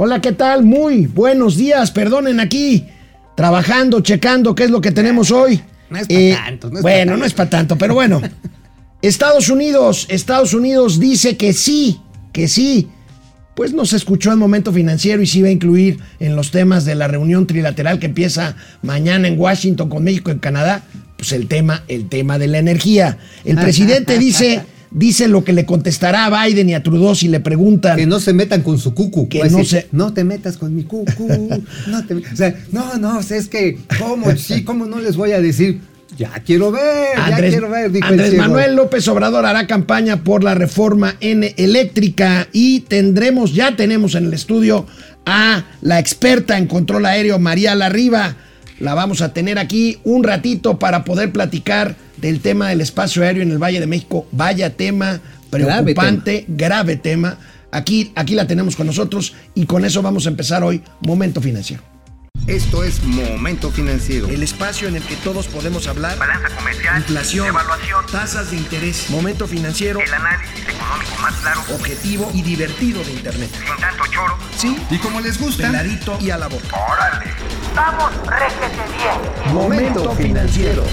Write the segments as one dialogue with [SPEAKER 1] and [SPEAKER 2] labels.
[SPEAKER 1] Hola, ¿qué tal? Muy buenos días. Perdonen aquí, trabajando, checando qué es lo que tenemos hoy.
[SPEAKER 2] No es para
[SPEAKER 1] Eh,
[SPEAKER 2] tanto. No es
[SPEAKER 1] bueno,
[SPEAKER 2] pa'
[SPEAKER 1] no es para tanto, pero bueno. Estados Unidos, Estados Unidos dice que sí, que sí. Pues nos escuchó en Momento Financiero y sí va a incluir en los temas de la reunión trilateral que empieza mañana en Washington con México y Canadá, pues el tema, el tema de la energía. El presidente dice, dice lo que le contestará a Biden y a Trudeau si le preguntan.
[SPEAKER 2] Que no se metan con su cucu.
[SPEAKER 1] Que no
[SPEAKER 2] decir,
[SPEAKER 1] se-
[SPEAKER 2] no te metas con mi cucu. No te, o sea, no, es que, ¿cómo? Sí, ¿cómo no les voy a decir? Ya quiero ver, ya quiero ver, dijo
[SPEAKER 1] Andrés. Manuel López Obrador hará campaña por la reforma en eléctrica y tendremos, ya tenemos en el estudio a la experta en control aéreo, María Larriba. La vamos a tener aquí un ratito para poder platicar del tema del espacio aéreo en el Valle de México. Vaya tema
[SPEAKER 2] Grave
[SPEAKER 1] preocupante, grave tema. Aquí, aquí la tenemos con nosotros y con eso vamos a empezar hoy Momento Financiero.
[SPEAKER 3] Esto es Momento Financiero.
[SPEAKER 1] El espacio en el que todos podemos hablar.
[SPEAKER 4] balanza comercial,
[SPEAKER 1] Inflación,
[SPEAKER 4] evaluación,
[SPEAKER 1] tasas de interés, momento financiero,
[SPEAKER 4] el análisis económico más claro,
[SPEAKER 1] objetivo y divertido de Internet.
[SPEAKER 4] sin tanto choro.
[SPEAKER 1] Sí,
[SPEAKER 3] Y como les gusta,
[SPEAKER 1] peladito y a la boca.
[SPEAKER 4] ¡Órale! ¡Vamos, réjete bien!
[SPEAKER 1] Momento financiero.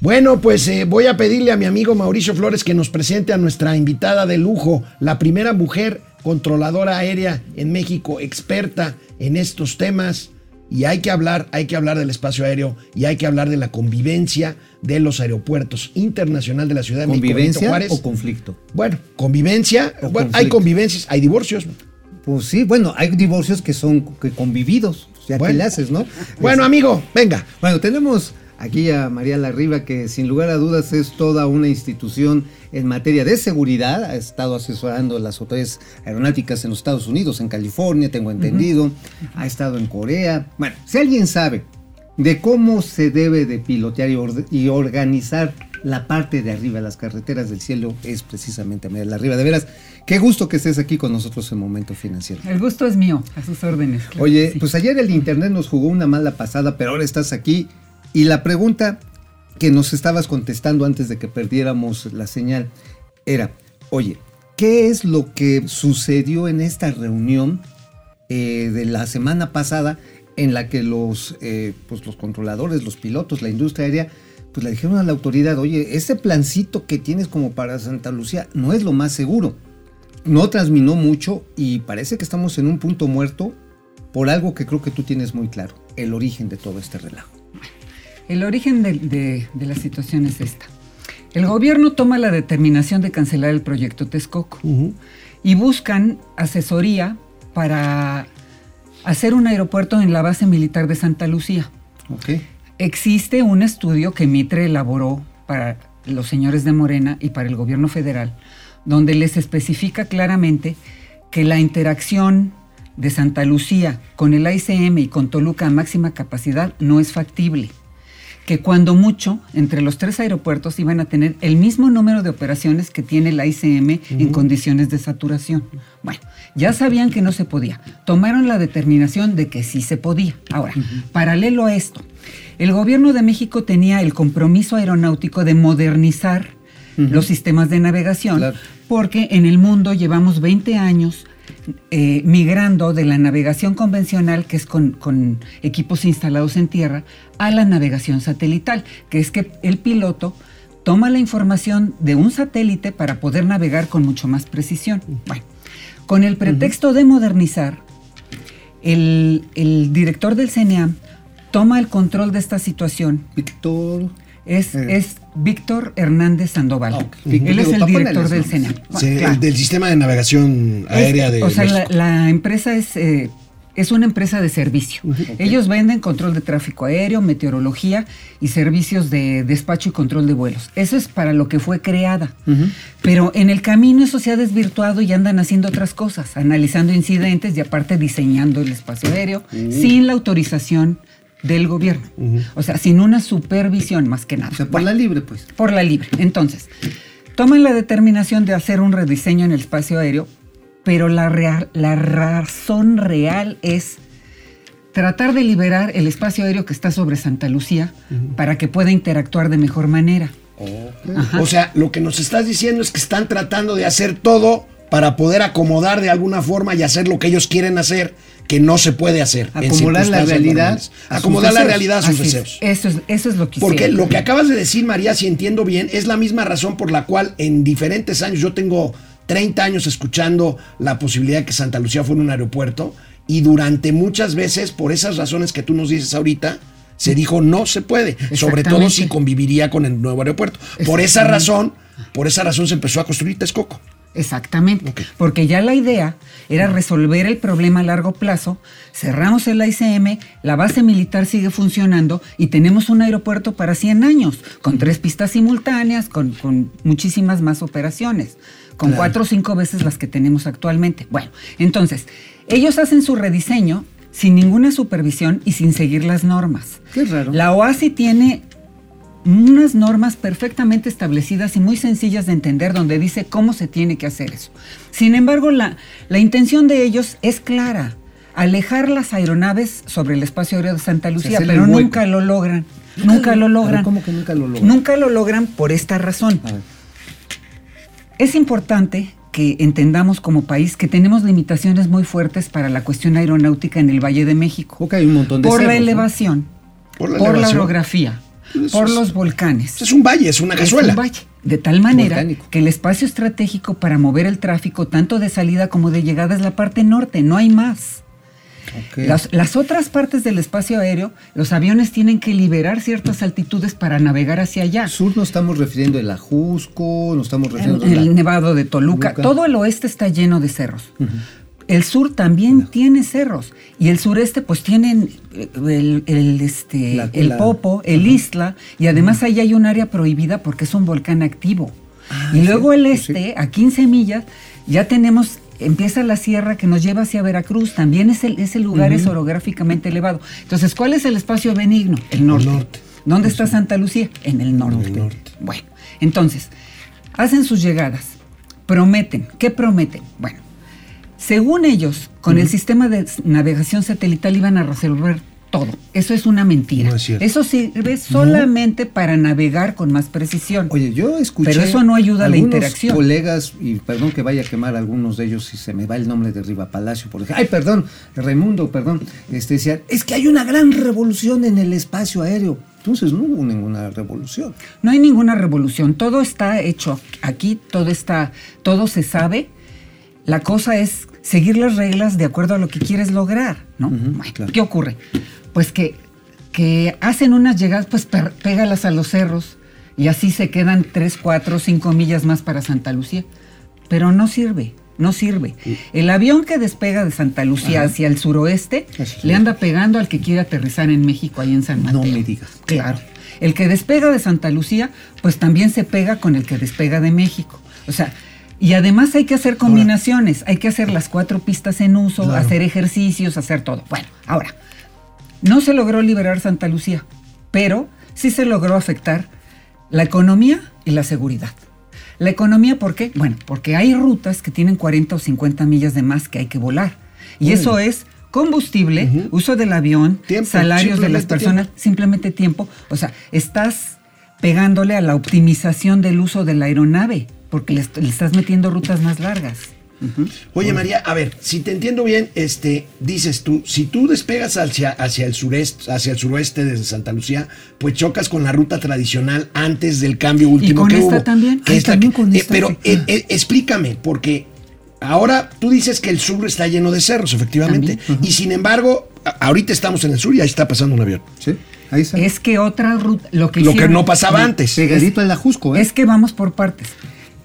[SPEAKER 1] Bueno, pues eh, voy a pedirle a mi amigo Mauricio Flores que nos presente a nuestra invitada de lujo, la primera mujer controladora aérea en México, experta en estos temas. Y hay que hablar, hay que hablar del espacio aéreo y hay que hablar de la convivencia de los aeropuertos internacional de la Ciudad de México.
[SPEAKER 2] ¿Convivencia o conflicto?
[SPEAKER 1] Bueno, convivencia.
[SPEAKER 2] O
[SPEAKER 1] Bueno, hay convivencias, hay divorcios.
[SPEAKER 2] Pues sí, bueno, hay divorcios que son convividos. O sea,
[SPEAKER 1] Bueno.
[SPEAKER 2] ¿qué le haces, no?
[SPEAKER 1] Bueno,
[SPEAKER 2] Es-
[SPEAKER 1] amigo, venga.
[SPEAKER 2] Bueno, tenemos aquí a María Larriba, que sin lugar a dudas es toda una institución en materia de seguridad. Ha estado asesorando las autoridades aeronáuticas en los Estados Unidos, en California, tengo entendido. Ha estado en Corea. Bueno, si alguien sabe de cómo se debe de pilotear y, y organizar la parte de arriba, las carreteras del cielo, es precisamente María Larriba. De veras, qué gusto que estés aquí con nosotros en Momento Financiero.
[SPEAKER 5] El gusto es mío, a sus órdenes. claro
[SPEAKER 2] Oye,
[SPEAKER 5] sí.
[SPEAKER 2] pues ayer el internet nos jugó una mala pasada, pero ahora estás aquí. Y la pregunta que nos estabas contestando antes de que perdiéramos la señal era, oye, ¿qué es lo que sucedió en esta reunión eh, de la semana pasada en la que los, eh, pues los controladores, los pilotos, la industria aérea, pues le dijeron a la autoridad, oye, ese plancito que tienes como para Santa Lucía no es lo más seguro. No transminó mucho y parece que estamos en un punto muerto por algo que creo que tú tienes muy claro, el origen de todo este relajo.
[SPEAKER 5] El origen de, de- de la situación es esta. El gobierno toma la determinación de cancelar el proyecto Texcoco y buscan asesoría para hacer un aeropuerto en la base militar de Santa Lucía. Existe un estudio que Mitre elaboró para los señores de Morena y para el gobierno federal, donde les especifica claramente que la interacción de Santa Lucía con el AICM y con Toluca a máxima capacidad no es factible. Que cuando mucho, entre los tres aeropuertos iban a tener el mismo número de operaciones que tiene el AICM en condiciones de saturación. Bueno, ya sabían que no se podía. Tomaron la determinación de que sí se podía. Ahora, paralelo a esto, el gobierno de México tenía el compromiso aeronáutico de modernizar los sistemas de navegación,
[SPEAKER 2] Claro.
[SPEAKER 5] porque en el mundo llevamos 20 años eh, migrando de la navegación convencional, que es con, con equipos instalados en tierra, a la navegación satelital, que es que el piloto toma la información de un satélite para poder navegar con mucho más precisión. Bueno, con el pretexto de modernizar, el, el director del CNEAM toma el control de esta situación.
[SPEAKER 2] Víctor.
[SPEAKER 5] Es,
[SPEAKER 2] Eh.
[SPEAKER 5] es Víctor Hernández Sandoval.
[SPEAKER 2] Ah.
[SPEAKER 5] Él es el director del.
[SPEAKER 1] Sí,
[SPEAKER 5] claro.
[SPEAKER 1] el del sistema de navegación aérea
[SPEAKER 5] Es-
[SPEAKER 1] de
[SPEAKER 5] O sea, la, empresa es, eh, es una empresa de servicio. Ellos venden control de tráfico aéreo, meteorología y servicios de despacho y control de vuelos. Eso es para lo que fue creada. Pero en el camino eso se ha desvirtuado y andan haciendo otras cosas, analizando incidentes y aparte diseñando el espacio aéreo sin la autorización del gobierno. O sea, sin una supervisión más que nada.
[SPEAKER 2] O sea, por
[SPEAKER 5] Bueno
[SPEAKER 2] la libre, pues.
[SPEAKER 5] por la libre. Entonces, toman la determinación de hacer un rediseño en el espacio aéreo, pero la, rea- la razón real es tratar de liberar el espacio aéreo que está sobre Santa Lucía para que pueda interactuar de mejor manera.
[SPEAKER 1] O sea, lo que nos estás diciendo es que están tratando de hacer todo para poder acomodar de alguna forma y hacer lo que ellos quieren hacer, que no se puede hacer. en
[SPEAKER 2] Acomodar la realidad
[SPEAKER 1] normales.
[SPEAKER 2] a sus
[SPEAKER 1] Acomodar la
[SPEAKER 2] deseos.
[SPEAKER 1] realidad a sus deseos.
[SPEAKER 5] Eso es, eso es lo que
[SPEAKER 1] Porque lo que acabas de decir, María, si entiendo bien, es la misma razón por la cual en diferentes años, yo tengo 30 años escuchando la posibilidad de que Santa Lucía fuera un aeropuerto y durante muchas veces, por esas razones que tú nos dices ahorita, se dijo no se puede, sobre todo si conviviría con el nuevo aeropuerto. Por esa razón, por esa razón se empezó a construir Texcoco.
[SPEAKER 5] Exactamente. Porque ya la idea era resolver el problema a largo plazo. Cerramos el ICM, la base militar sigue funcionando y tenemos un aeropuerto para 100 años, con tres pistas simultáneas, con, con muchísimas más operaciones, con cuatro o cinco veces las que tenemos actualmente. Bueno, entonces, ellos hacen su rediseño sin ninguna supervisión y sin seguir las normas.
[SPEAKER 2] Qué raro.
[SPEAKER 5] La OASI tiene unas normas perfectamente establecidas y muy sencillas de entender donde dice cómo se tiene que hacer eso. Sin embargo, la, la intención de ellos es clara, alejar las aeronaves sobre el espacio aéreo de Santa Lucía, pero nunca lo logran. Nunca lo logran.
[SPEAKER 2] ¿cómo que nunca lo logran?
[SPEAKER 5] Nunca lo logran por esta razón. Es importante que entendamos como país que tenemos limitaciones muy fuertes para la cuestión aeronáutica en el Valle de México.
[SPEAKER 2] Ok, hay un montón de
[SPEAKER 5] por la
[SPEAKER 2] cerros, ¿no?
[SPEAKER 5] elevación,
[SPEAKER 1] Por
[SPEAKER 5] por
[SPEAKER 1] la
[SPEAKER 5] la, orografía, Por
[SPEAKER 1] es-
[SPEAKER 5] los volcanes.
[SPEAKER 1] Es un valle, es una
[SPEAKER 5] Es
[SPEAKER 1] cazuela.
[SPEAKER 5] un valle. De tal manera
[SPEAKER 2] Volcánico.
[SPEAKER 5] que el espacio estratégico para mover el tráfico, tanto de salida como de llegada, es la parte norte, no hay más. Las, las otras partes del espacio aéreo, los aviones tienen que liberar ciertas altitudes para navegar hacia allá.
[SPEAKER 2] Sur nos estamos refiriendo al Ajusco, nos estamos
[SPEAKER 5] En
[SPEAKER 2] refiriendo
[SPEAKER 5] el
[SPEAKER 2] al
[SPEAKER 5] Nevado de Toluca,
[SPEAKER 2] Toluca.
[SPEAKER 5] todo el oeste está lleno de cerros. El sur también tiene cerros y el sureste pues tienen eh, el, el, este,
[SPEAKER 2] La-
[SPEAKER 5] el
[SPEAKER 2] la-
[SPEAKER 5] Popo, el Isla y además ahí hay un área prohibida porque es un volcán activo.
[SPEAKER 2] Ah,
[SPEAKER 5] y
[SPEAKER 2] sí,
[SPEAKER 5] luego el
[SPEAKER 2] pues sí.
[SPEAKER 5] este, a 15 millas, ya tenemos, empieza la sierra que nos lleva hacia Veracruz, también es el, ese lugar es orográficamente elevado. Entonces, ¿cuál es el espacio benigno? El norte.
[SPEAKER 1] norte.
[SPEAKER 5] ¿Dónde está Santa Lucía? En el norte.
[SPEAKER 1] norte.
[SPEAKER 5] Bueno, entonces, hacen sus llegadas, prometen. ¿Qué prometen? Bueno, según ellos, con el sistema de navegación satelital iban a resolver todo. Eso es una mentira.
[SPEAKER 1] No es cierto.
[SPEAKER 5] Eso sirve solamente para navegar con más precisión.
[SPEAKER 2] Oye, yo escuché.
[SPEAKER 5] Pero eso no ayuda a la interacción.
[SPEAKER 2] colegas, y perdón que vaya a quemar a algunos de ellos si se me va el nombre de Riva Palacio, por ejemplo. Ay, perdón, Raimundo, perdón. Este, decían, es que hay una gran revolución en el espacio aéreo. Entonces no hubo ninguna revolución.
[SPEAKER 5] No hay ninguna revolución, todo está hecho aquí, todo está, todo se sabe. La cosa es seguir las reglas de acuerdo a lo que quieres lograr, ¿no? Bueno,
[SPEAKER 2] claro.
[SPEAKER 5] ¿Qué ocurre? Pues que, que hacen unas llegadas, pues pégalas a los cerros y así se quedan 3, 4, 5 millas más para Santa Lucía. Pero no sirve, no sirve. El avión que despega de Santa Lucía hacia el suroeste
[SPEAKER 2] Así
[SPEAKER 5] le anda pegando al que quiere aterrizar en México, ahí en San
[SPEAKER 2] No
[SPEAKER 5] Mateo.
[SPEAKER 2] me digas.
[SPEAKER 5] Claro. El que despega de Santa Lucía, pues también se pega con el que despega de México. O sea, y además hay que hacer combinaciones, hay que hacer las cuatro pistas en uso, hacer ejercicios, hacer todo. Bueno, ahora, no se logró liberar Santa Lucía, pero sí se logró afectar la economía y la seguridad. La economía, ¿por qué? Bueno, porque hay rutas que tienen 40 o 50 millas de más que hay que volar. Y eso es combustible, uso del avión,
[SPEAKER 1] Tiempo,
[SPEAKER 5] salarios de las personas, simplemente tiempo. O sea, estás pegándole a la optimización del uso de la aeronave, porque le, est- le estás metiendo rutas más largas.
[SPEAKER 1] Oye, María, a ver, si te entiendo bien, este, dices tú, si tú despegas hacia, hacia el sureste, hacia el suroeste desde Santa Lucía, pues chocas con la ruta tradicional antes del cambio último
[SPEAKER 5] con
[SPEAKER 1] que
[SPEAKER 5] esta
[SPEAKER 1] hubo.
[SPEAKER 5] también?
[SPEAKER 1] Que
[SPEAKER 5] Ay,
[SPEAKER 1] esta
[SPEAKER 5] también con
[SPEAKER 1] eh,
[SPEAKER 5] esta,
[SPEAKER 1] pero eh, eh, explícame, porque ahora tú dices que el sur está lleno de cerros, efectivamente, y sin embargo, ahorita estamos en el sur y ahí está pasando un avión.
[SPEAKER 2] ¿Sí? Ahí está.
[SPEAKER 5] Es que otra ruta, lo que
[SPEAKER 1] Lo que no pasaba antes.
[SPEAKER 2] Pegadito al Ajusco, ¿eh?
[SPEAKER 5] Es que vamos por partes.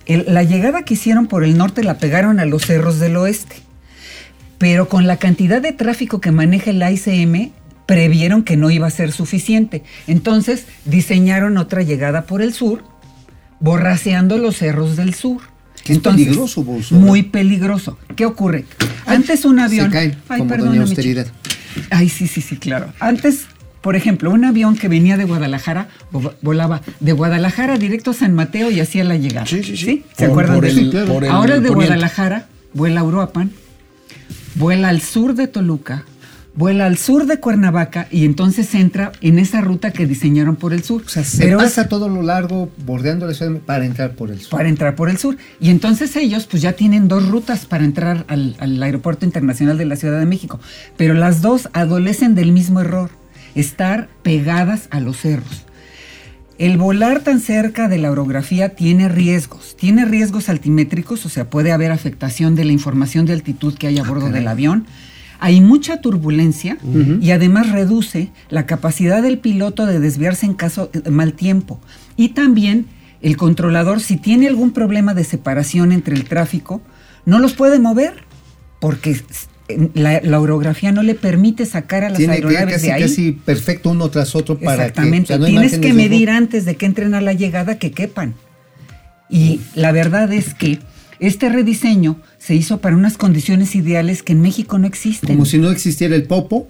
[SPEAKER 5] El- la llegada que hicieron por el norte la pegaron a los cerros del oeste. Pero con la cantidad de tráfico que maneja el ICM, previeron que no iba a ser suficiente. Entonces diseñaron otra llegada por el sur, borraseando los cerros del sur.
[SPEAKER 2] Es
[SPEAKER 5] Entonces,
[SPEAKER 2] peligroso.
[SPEAKER 5] Muy peligroso. ¿Qué ocurre? Antes un avión.
[SPEAKER 2] Se caen, como doña austeridad.
[SPEAKER 5] Ay, sí, sí, sí, claro. Antes, por ejemplo, un avión que venía de Guadalajara vo- volaba de Guadalajara directo a San Mateo y hacía la llegada.
[SPEAKER 1] Sí, sí, sí.
[SPEAKER 5] ¿Se
[SPEAKER 1] Por-
[SPEAKER 5] acuerdan
[SPEAKER 1] por
[SPEAKER 5] de
[SPEAKER 1] el-
[SPEAKER 5] eso?
[SPEAKER 1] por el
[SPEAKER 5] Ahora de
[SPEAKER 1] poniente.
[SPEAKER 5] Guadalajara vuela a Uruapan, vuela al sur de Toluca, vuela al sur de Cuernavaca y entonces entra en esa ruta que diseñaron por el sur.
[SPEAKER 2] O sea, se
[SPEAKER 5] Pero es-
[SPEAKER 2] pasa todo lo largo bordeando la ciudad para entrar por el sur.
[SPEAKER 5] para entrar por el sur. Y entonces ellos pues ya tienen dos rutas para entrar al, al Aeropuerto Internacional de la Ciudad de México. Pero las dos adolecen del mismo error, estar pegadas a los cerros. El volar tan cerca de la orografía tiene riesgos. Tiene riesgos altimétricos, o sea, puede haber afectación de la información de altitud que hay a bordo del avión. Hay mucha turbulencia y además reduce la capacidad del piloto de desviarse en caso de mal tiempo. Y también el controlador, si tiene algún problema de separación entre el tráfico, no los puede mover porque la, la orografía no le permite sacar a las
[SPEAKER 2] Tiene que
[SPEAKER 5] aeronaves
[SPEAKER 2] casi,
[SPEAKER 5] de ahí.
[SPEAKER 2] casi perfecto uno tras otro para
[SPEAKER 5] Exactamente.
[SPEAKER 2] que o sea, no hay
[SPEAKER 5] Tienes que
[SPEAKER 2] de
[SPEAKER 5] medir antes de que entren a la llegada que quepan. Y la verdad es que este rediseño se hizo para unas condiciones ideales que en México no existen.
[SPEAKER 2] Como si no existiera el popo,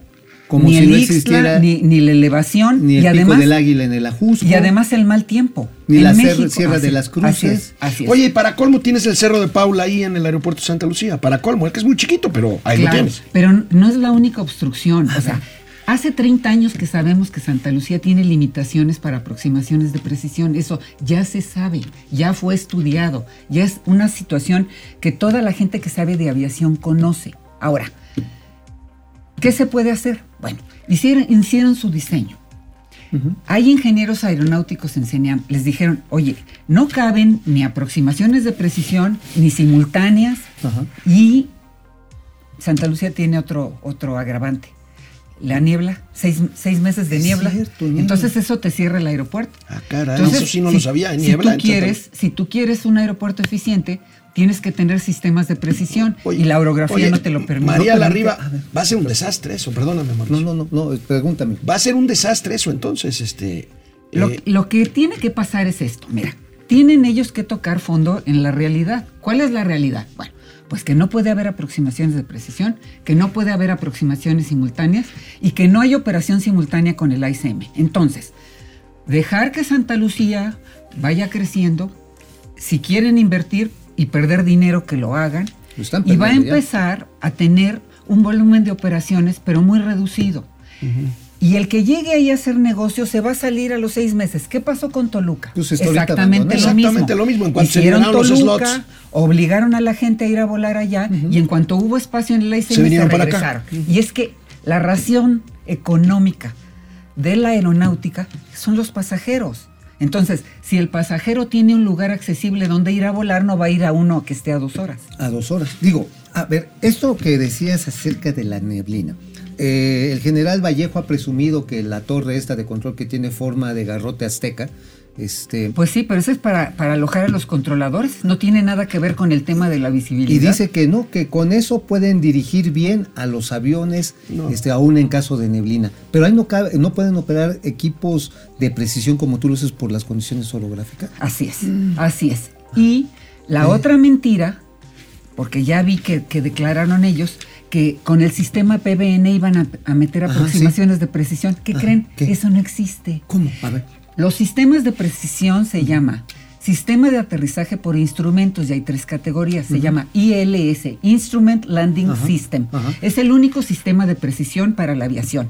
[SPEAKER 2] como
[SPEAKER 5] ni
[SPEAKER 2] si
[SPEAKER 5] el
[SPEAKER 2] no
[SPEAKER 5] Ixtla,
[SPEAKER 2] existiera
[SPEAKER 5] ni, ni la elevación,
[SPEAKER 2] ni el
[SPEAKER 5] y
[SPEAKER 2] pico
[SPEAKER 5] además,
[SPEAKER 2] del águila en el Ajusco.
[SPEAKER 5] y además el mal tiempo.
[SPEAKER 2] Ni
[SPEAKER 5] En
[SPEAKER 2] la
[SPEAKER 5] México-
[SPEAKER 2] Sierra de las Cruces.
[SPEAKER 5] Así es, así es.
[SPEAKER 1] Oye, y para colmo tienes el Cerro de Paula ahí en el aeropuerto de Santa Lucía. Para colmo, el que es muy chiquito, pero ahí
[SPEAKER 5] Claro,
[SPEAKER 1] lo tienes.
[SPEAKER 5] Pero no es la única obstrucción. O sea, hace 30 años que sabemos que Santa Lucía tiene limitaciones para aproximaciones de precisión. Eso ya se sabe, ya fue estudiado, ya es una situación que toda la gente que sabe de aviación conoce. Ahora, ¿qué se puede hacer? Bueno, hicieron, hicieron su diseño. Hay ingenieros aeronáuticos en CENIAM, les dijeron, oye, no caben ni aproximaciones de precisión, ni simultáneas, y Santa Lucía tiene otro, otro agravante. La niebla, seis, seis meses de
[SPEAKER 2] Es
[SPEAKER 5] niebla.
[SPEAKER 2] cierto, niebla.
[SPEAKER 5] Entonces eso te cierra el aeropuerto.
[SPEAKER 1] Ah, caray, eso sí no lo sabía, en
[SPEAKER 5] Si
[SPEAKER 1] niebla,
[SPEAKER 5] tú,
[SPEAKER 1] entonces-
[SPEAKER 5] quieres, si tú quieres un aeropuerto eficiente, tienes que tener sistemas de precisión
[SPEAKER 1] Oye,
[SPEAKER 5] y la orografía
[SPEAKER 1] oye,
[SPEAKER 5] no te lo permite.
[SPEAKER 1] María Larriba, va a ser un desastre eso, perdóname, Mauricio.
[SPEAKER 2] No, no, no, no, pregúntame.
[SPEAKER 1] Va a ser un desastre eso entonces, este...
[SPEAKER 5] Lo,
[SPEAKER 1] eh,
[SPEAKER 5] lo que tiene que pasar es esto. Mira, tienen ellos que tocar fondo en la realidad. ¿Cuál es la realidad? Bueno, pues que no puede haber aproximaciones de precisión, que no puede haber aproximaciones simultáneas y que no hay operación simultánea con el ICM. Entonces, dejar que Santa Lucía vaya creciendo, si quieren invertir y perder dinero, que lo hagan,
[SPEAKER 2] Lo
[SPEAKER 5] y va a
[SPEAKER 2] ya.
[SPEAKER 5] empezar a tener un volumen de operaciones, pero muy reducido. Y el que llegue ahí a hacer negocio se va a salir a los seis meses. ¿Qué pasó con Toluca?
[SPEAKER 2] Pues
[SPEAKER 5] Exactamente, lo.
[SPEAKER 1] Exactamente lo mismo, en cuanto se
[SPEAKER 5] Hicieron
[SPEAKER 1] los
[SPEAKER 5] Toluca,
[SPEAKER 1] slots.
[SPEAKER 5] obligaron a la gente a ir a volar allá y en cuanto hubo espacio en el ICM
[SPEAKER 1] Se
[SPEAKER 5] se,
[SPEAKER 1] vinieron para acá.
[SPEAKER 5] regresaron. Y es que la ración económica de la aeronáutica son los pasajeros. Entonces, si el pasajero tiene un lugar accesible donde ir a volar, no va a ir a uno que esté a dos horas.
[SPEAKER 2] A dos horas. Digo, a ver, esto que decías acerca de la neblina. eh, el general Vallejo ha presumido que la torre esta de control que tiene forma de garrote azteca, este,
[SPEAKER 5] Pues sí, pero eso es para, para alojar a los controladores. No tiene nada que ver con el tema de la visibilidad.
[SPEAKER 2] y dice que no, que con eso pueden dirigir bien a los aviones,
[SPEAKER 1] No.
[SPEAKER 2] este, aún en caso de neblina. Pero ahí no, cabe- no pueden operar equipos de precisión como tú lo haces por las condiciones orográficas.
[SPEAKER 5] Así es,
[SPEAKER 2] Mm.
[SPEAKER 5] así es. Y la otra mentira, porque ya vi que, que declararon ellos que con el sistema PBN iban a, a meter
[SPEAKER 2] Ajá,
[SPEAKER 5] aproximaciones de precisión. ¿Qué
[SPEAKER 2] Ajá,
[SPEAKER 5] creen?
[SPEAKER 2] ¿qué?
[SPEAKER 5] Eso no existe.
[SPEAKER 2] ¿Cómo? A ver.
[SPEAKER 5] Los sistemas de precisión se llama Sistema de aterrizaje por instrumentos y hay tres categorías. Se llama ILS, Instrument Landing System. Es el único sistema de precisión para la aviación.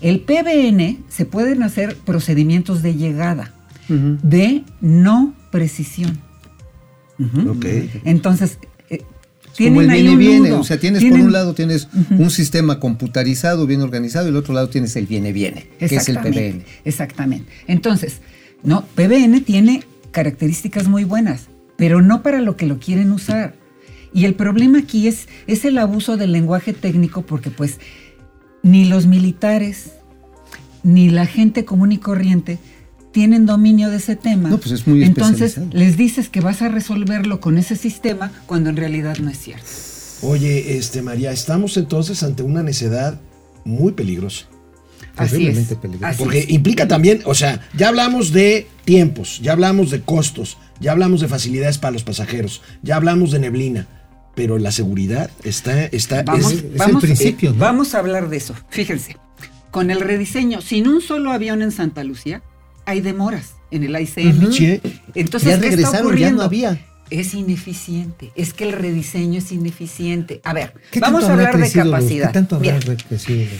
[SPEAKER 5] El PBN se pueden hacer procedimientos de llegada, de no precisión. Entonces, eh,
[SPEAKER 2] Como el viene
[SPEAKER 5] un
[SPEAKER 2] viene,
[SPEAKER 5] nudo.
[SPEAKER 2] o sea, tienes
[SPEAKER 5] Tienen-
[SPEAKER 2] por un lado tienes un sistema computarizado, bien organizado, y el otro lado tienes el viene viene, que es el PBN.
[SPEAKER 5] Exactamente. Entonces, no, PBN tiene características muy buenas, pero no para lo que lo quieren usar. Y el problema aquí es, es el abuso del lenguaje técnico porque pues ni los militares ni la gente común y corriente tienen dominio de ese tema.
[SPEAKER 2] No, pues es muy
[SPEAKER 5] Entonces les dices que vas a resolverlo con ese sistema cuando en realidad no es cierto.
[SPEAKER 1] Oye, este María, estamos entonces ante una necedad muy peligrosa.
[SPEAKER 5] Así es. Así
[SPEAKER 1] Porque
[SPEAKER 5] es.
[SPEAKER 1] implica también, o sea, ya hablamos de tiempos, ya hablamos de costos, ya hablamos de facilidades para los pasajeros, ya hablamos de neblina, pero la seguridad está, está,
[SPEAKER 5] Vamos,
[SPEAKER 1] es-
[SPEAKER 2] el
[SPEAKER 5] vamos,
[SPEAKER 2] principio,
[SPEAKER 5] eh,
[SPEAKER 2] ¿no?
[SPEAKER 5] vamos a hablar de eso. Fíjense, con el rediseño, sin un solo avión en Santa Lucía, hay demoras en el ICM.
[SPEAKER 1] Sí.
[SPEAKER 5] Entonces,
[SPEAKER 2] Ya
[SPEAKER 5] ¿qué está
[SPEAKER 2] ya
[SPEAKER 5] ocurriendo?
[SPEAKER 2] no había.
[SPEAKER 5] es ineficiente. Es que el rediseño es ineficiente. A ver,
[SPEAKER 2] ¿Qué
[SPEAKER 5] vamos a hablar de
[SPEAKER 2] los-
[SPEAKER 5] capacidad.
[SPEAKER 2] ¿Qué tanto
[SPEAKER 5] Mira,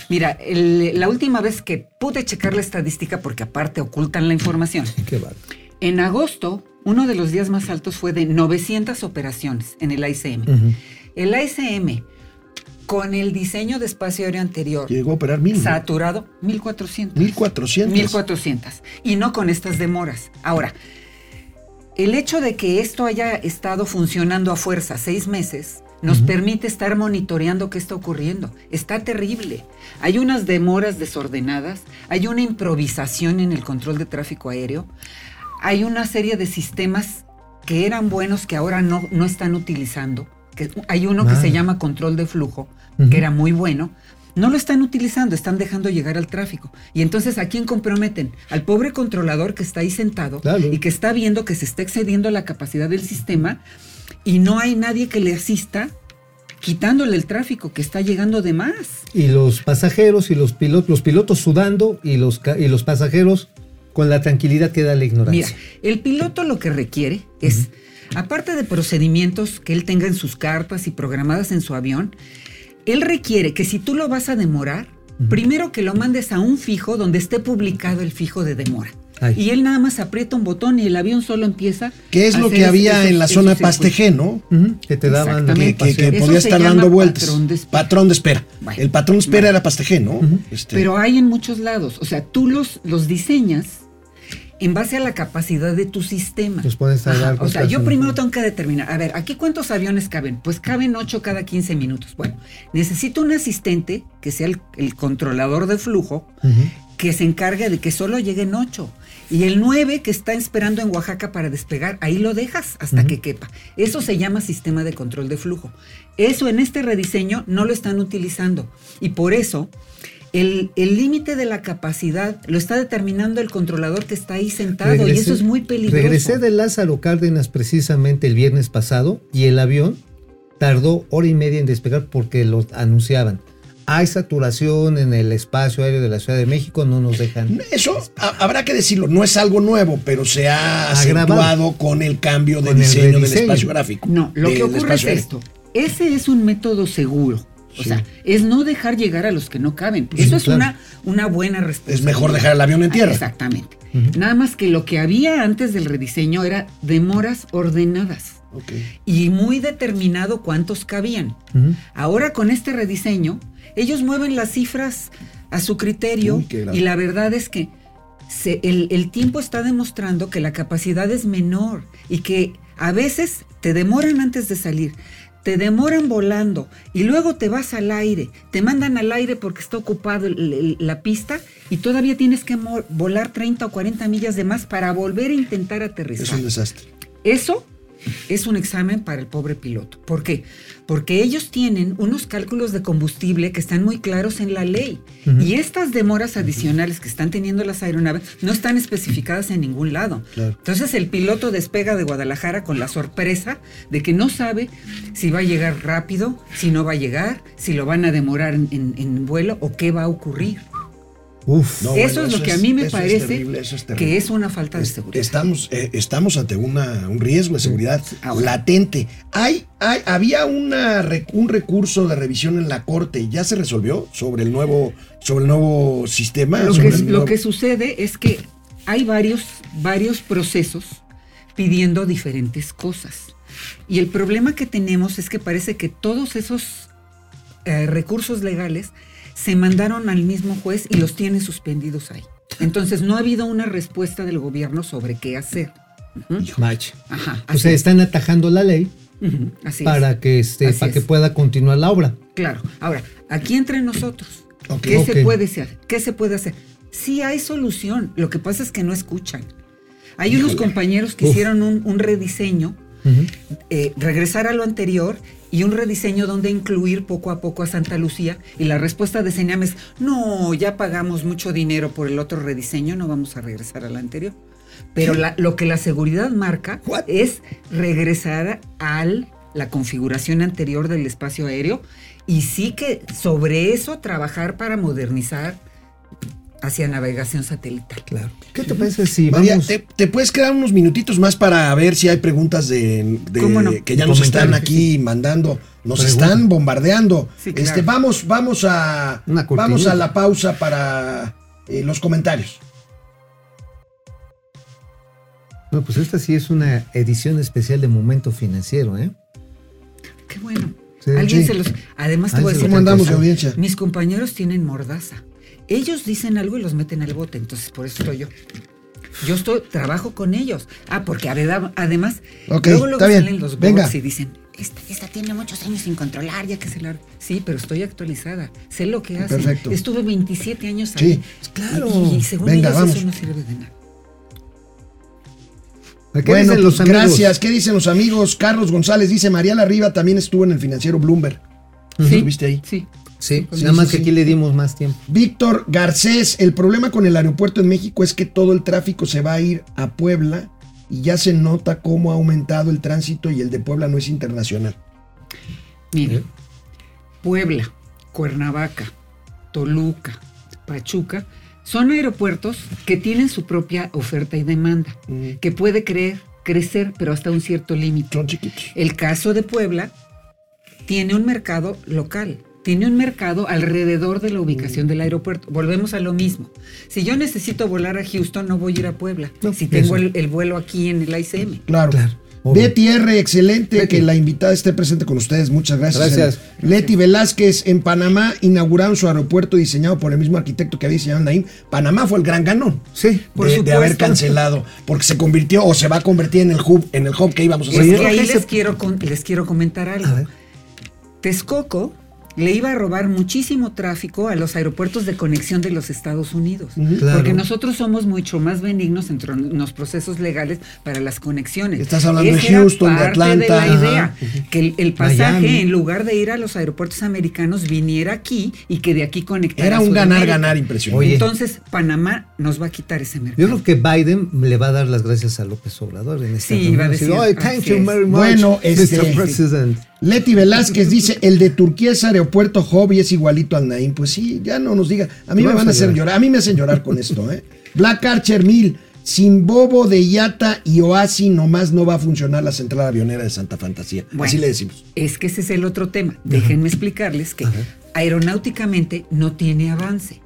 [SPEAKER 5] Mira, el- la última vez que pude checar la estadística, porque aparte ocultan la información,
[SPEAKER 2] Qué bárbaro.
[SPEAKER 5] en agosto, uno de los días más altos fue de 900 operaciones en el ICM. El ICM, con el diseño de espacio aéreo anterior,
[SPEAKER 1] Llegó a operar mil.
[SPEAKER 5] saturado, 1400.
[SPEAKER 1] 1400.
[SPEAKER 5] 1400. Y no con estas demoras. Ahora, el hecho de que esto haya estado funcionando a fuerza seis meses nos permite estar monitoreando qué está ocurriendo. Está terrible. Hay unas demoras desordenadas, hay una improvisación en el control de tráfico aéreo, hay una serie de sistemas que eran buenos que ahora no, no están utilizando. Que hay uno que
[SPEAKER 2] Ah.
[SPEAKER 5] se llama control de flujo, que era muy bueno. No lo están utilizando, están dejando llegar al tráfico. Y entonces, ¿a quién comprometen? Al pobre controlador que está ahí sentado
[SPEAKER 2] Claro.
[SPEAKER 5] y que está viendo que se está excediendo la capacidad del sistema y no hay nadie que le asista quitándole el tráfico que está llegando de más.
[SPEAKER 2] Y los pasajeros y los pilotos, los pilotos sudando y los, y los pasajeros con la tranquilidad que da la
[SPEAKER 5] Mira,
[SPEAKER 2] ignorancia.
[SPEAKER 5] el piloto lo que requiere es, aparte de procedimientos que él tenga en sus cartas y programadas en su avión, él requiere que si tú lo vas a demorar, primero que lo mandes a un fijo donde esté publicado el fijo de demora.
[SPEAKER 2] Ay.
[SPEAKER 5] Y él nada más aprieta un botón y el avión solo empieza.
[SPEAKER 1] ¿Qué es
[SPEAKER 5] a
[SPEAKER 1] lo que había
[SPEAKER 5] esos-
[SPEAKER 1] en la zona. Pastegé, no?
[SPEAKER 2] Que te daban.
[SPEAKER 1] Que, que- que
[SPEAKER 5] Eso
[SPEAKER 1] podía estar dando vueltas.
[SPEAKER 5] patrón de espera.
[SPEAKER 1] Patrón de espera.
[SPEAKER 5] Bueno,
[SPEAKER 1] el patrón de espera
[SPEAKER 5] bueno.
[SPEAKER 1] era Pastegé, ¿no? Este,
[SPEAKER 5] Pero hay en muchos lados. O sea, tú los, los diseñas en base a la capacidad de tu sistema.
[SPEAKER 2] Los a
[SPEAKER 5] Ajá, O sea, yo primero tengo que determinar, a ver, ¿aquí cuántos aviones caben? Pues caben 8 cada 15 minutos. Bueno, necesito un asistente que sea el, el controlador de flujo, que se encargue de que solo lleguen 8. Y el 9 que está esperando en Oaxaca para despegar, ahí lo dejas hasta que quepa. Eso se llama sistema de control de flujo. Eso en este rediseño no lo están utilizando. Y por eso el el límite de la capacidad lo está determinando el controlador que está ahí sentado. y eso es muy peligroso.
[SPEAKER 2] Regresé de Lázaro Cárdenas precisamente el viernes pasado y el avión tardó hora y media en despegar porque lo anunciaban. Hay saturación en el espacio aéreo de la Ciudad de México, no nos dejan.
[SPEAKER 1] Eso a- habrá que decirlo, no es algo nuevo, pero se ha
[SPEAKER 2] Agravado.
[SPEAKER 1] acentuado con el cambio de
[SPEAKER 2] el
[SPEAKER 1] diseño del espacio gráfico.
[SPEAKER 5] No, lo que ocurre es esto. Ese es un método seguro. O
[SPEAKER 1] Sí.
[SPEAKER 5] sea, es no dejar llegar a los que no caben.
[SPEAKER 2] Sí,
[SPEAKER 5] Eso es
[SPEAKER 2] claro.
[SPEAKER 5] una, una buena respuesta.
[SPEAKER 1] Es mejor dejar el avión en tierra.
[SPEAKER 5] Exactamente. Nada más que lo que había antes del rediseño era demoras ordenadas
[SPEAKER 1] Ok.
[SPEAKER 5] y muy determinado cuántos cabían. Ahora con este rediseño, ellos mueven las cifras a su criterio y la verdad es que se- el, el tiempo está demostrando que la capacidad es menor y que a veces te demoran antes de salir, te demoran volando y luego te vas al aire, te mandan al aire porque está ocupado el- el- la pista y todavía tienes que volar 30 o 40 millas de más para volver a intentar
[SPEAKER 1] Es
[SPEAKER 5] aterrizar.
[SPEAKER 1] un desastre.
[SPEAKER 5] Eso es un examen para el pobre piloto. ¿Por qué? Porque ellos tienen unos cálculos de combustible que están muy claros en la ley. Y estas demoras adicionales que están teniendo las aeronaves no están especificadas en ningún lado.
[SPEAKER 1] Claro.
[SPEAKER 5] Entonces el piloto despega de Guadalajara con la sorpresa de que no sabe si va a llegar rápido, si no va a llegar, si lo van a demorar en, en- en vuelo o qué va a ocurrir.
[SPEAKER 2] Uf.
[SPEAKER 1] No,
[SPEAKER 5] eso
[SPEAKER 1] bueno,
[SPEAKER 5] es lo
[SPEAKER 1] eso
[SPEAKER 5] que a mí me
[SPEAKER 1] es
[SPEAKER 5] parece
[SPEAKER 1] terrible, es
[SPEAKER 5] que es una falta de seguridad.
[SPEAKER 1] Estamos, eh, estamos ante una, un riesgo de seguridad
[SPEAKER 5] Ahora.
[SPEAKER 1] latente. Hay, hay, había una, un recurso de revisión en la corte, ¿ya se resolvió sobre el nuevo, sobre el nuevo sistema?
[SPEAKER 5] Lo que, lo que sucede es que hay varios, varios procesos pidiendo diferentes cosas. Y el problema que tenemos es que parece que todos esos eh, recursos legales se mandaron al mismo juez y los tiene suspendidos ahí. Entonces no ha habido una respuesta del gobierno sobre qué hacer. Ujú.
[SPEAKER 2] Mach.
[SPEAKER 5] Ajá,
[SPEAKER 2] O sea,
[SPEAKER 5] es.
[SPEAKER 2] están atajando la ley
[SPEAKER 5] Ujú, así es.
[SPEAKER 2] para que este,
[SPEAKER 5] Así
[SPEAKER 2] para que pueda continuar la obra.
[SPEAKER 5] Claro. Ahora, aquí entre nosotros. ¿qué se puede hacer? ¿Qué se puede hacer? Sí hay solución. Lo que pasa es que no escuchan. Hay unos compañeros que
[SPEAKER 2] Uf.
[SPEAKER 5] hicieron un, un rediseño, eh, regresar a lo anterior y un rediseño donde incluir poco a poco a Santa Lucía. Y la respuesta de Señam es, no, ya pagamos mucho dinero por el otro rediseño, no vamos a regresar al anterior. Pero la- lo que la seguridad marca
[SPEAKER 1] What?
[SPEAKER 5] es regresar a la configuración anterior del espacio aéreo y sí que sobre eso trabajar para modernizar hacia navegación satelital.
[SPEAKER 2] Claro. ¿Qué te parece si
[SPEAKER 1] María,
[SPEAKER 2] vamos?
[SPEAKER 1] ¿te, te puedes quedar unos minutitos más para ver si hay preguntas de, de-
[SPEAKER 5] ¿Cómo no?
[SPEAKER 1] que ya nos están aquí mandando, nos
[SPEAKER 2] Pregunta.
[SPEAKER 1] están bombardeando?
[SPEAKER 5] Sí, claro.
[SPEAKER 1] Este, vamos, vamos a vamos a la pausa para eh, los comentarios.
[SPEAKER 2] Bueno, pues esta sí es una edición especial de Momento Financiero, ¿eh?
[SPEAKER 5] Qué bueno.
[SPEAKER 2] Sí,
[SPEAKER 5] Alguien
[SPEAKER 1] sí.
[SPEAKER 5] se los. Además, te voy a decir.
[SPEAKER 1] ¿Cómo
[SPEAKER 5] una
[SPEAKER 1] andamos de
[SPEAKER 5] cosa.
[SPEAKER 1] audiencia?
[SPEAKER 5] Mis compañeros tienen mordaza. Ellos dicen algo y los meten al bote, entonces por eso estoy yo. Yo estoy, trabajo con ellos. Ah, porque además,
[SPEAKER 1] Ok,
[SPEAKER 5] luego, luego
[SPEAKER 1] está bien.
[SPEAKER 5] salen los
[SPEAKER 1] Venga.
[SPEAKER 5] bots y dicen, esta, esta tiene muchos años sin controlar, ya que se la... Sí, pero estoy actualizada. Sé lo que hacen.
[SPEAKER 1] Perfecto.
[SPEAKER 5] Estuve 27 años
[SPEAKER 1] Sí,
[SPEAKER 5] ahí.
[SPEAKER 2] claro.
[SPEAKER 5] Y, y según
[SPEAKER 1] Venga,
[SPEAKER 5] ellos
[SPEAKER 1] vamos.
[SPEAKER 5] eso no sirve de nada.
[SPEAKER 2] ¿Qué
[SPEAKER 1] Bueno,
[SPEAKER 2] dicen los
[SPEAKER 1] pues,
[SPEAKER 2] amigos?
[SPEAKER 1] gracias. ¿Qué dicen los amigos? Carlos González dice, María Larriba también estuvo en el financiero Bloomberg.
[SPEAKER 5] Sí,
[SPEAKER 1] ¿Estuviste ahí?
[SPEAKER 5] Sí.
[SPEAKER 2] Sí, nada más que aquí le dimos más tiempo.
[SPEAKER 1] Víctor Garcés, el problema con el aeropuerto en México es que todo el tráfico se va a ir a Puebla y ya se nota cómo ha aumentado el tránsito y el de Puebla no es internacional.
[SPEAKER 5] Mire,
[SPEAKER 2] ¿Eh?
[SPEAKER 5] Puebla, Cuernavaca, Toluca, Pachuca, son aeropuertos que tienen su propia oferta y demanda,
[SPEAKER 1] Mm.
[SPEAKER 5] que puede creer, crecer, pero hasta un cierto límite. El caso de Puebla tiene un mercado local, tiene un mercado alrededor de la ubicación del aeropuerto. Volvemos a lo mismo. Si yo necesito volar a Houston, no voy a ir a Puebla.
[SPEAKER 2] No,
[SPEAKER 5] si tengo el, el vuelo aquí en el ICM.
[SPEAKER 1] Claro.
[SPEAKER 2] Claro, obvio.
[SPEAKER 1] Betty R, excelente
[SPEAKER 2] Betty.
[SPEAKER 1] que la invitada esté presente con ustedes. Muchas gracias.
[SPEAKER 2] Gracias.
[SPEAKER 1] Leti Velázquez, en Panamá inauguraron su aeropuerto diseñado por el mismo arquitecto que había diseñado Naim. Panamá fue el gran ganón.
[SPEAKER 2] Sí,
[SPEAKER 5] Por
[SPEAKER 1] de, de haber cancelado, porque se convirtió o se va a convertir en el hub, en el hub que íbamos a
[SPEAKER 5] Es
[SPEAKER 1] hacer.
[SPEAKER 2] Oye,
[SPEAKER 5] que ahí
[SPEAKER 2] ¿qué se-
[SPEAKER 5] les quiero, con- les quiero comentar algo.
[SPEAKER 2] A ver.
[SPEAKER 5] Texcoco le iba a robar muchísimo tráfico a los aeropuertos de conexión de los Estados Unidos.
[SPEAKER 2] Claro.
[SPEAKER 5] Porque nosotros somos mucho más benignos en en los procesos legales para las conexiones.
[SPEAKER 1] Estás hablando de
[SPEAKER 5] era
[SPEAKER 1] Houston, de Atlanta,
[SPEAKER 5] De la idea, que el, el pasaje,
[SPEAKER 2] Miami.
[SPEAKER 5] en lugar de ir a los aeropuertos americanos, viniera aquí y que de aquí conectara.
[SPEAKER 1] Era un ganar-ganar impresionante.
[SPEAKER 2] Oye.
[SPEAKER 5] Entonces, Panamá nos va a quitar ese mercado.
[SPEAKER 2] Yo creo que Biden le va a dar las gracias a López Obrador en esta
[SPEAKER 5] Sí, va a decir,
[SPEAKER 2] Ay, thank you very much,
[SPEAKER 1] Bueno, este-
[SPEAKER 2] Mr. President.
[SPEAKER 1] Leti Velázquez dice, el de Turquía es aeropuerto hobby, es igualito al Naim. Pues sí, ya no nos diga. A mí me van a
[SPEAKER 2] a
[SPEAKER 1] hacer
[SPEAKER 2] llorar.
[SPEAKER 1] A mí me hacen llorar con esto, ¿eh? Black Archer 1000. Sin Bobo de Yata y Oasi nomás no va a funcionar la central avionera de Santa Fantasía.
[SPEAKER 5] Bueno,
[SPEAKER 1] Así le decimos.
[SPEAKER 5] Es que ese es el otro tema. Déjenme explicarles que aeronáuticamente no tiene avance.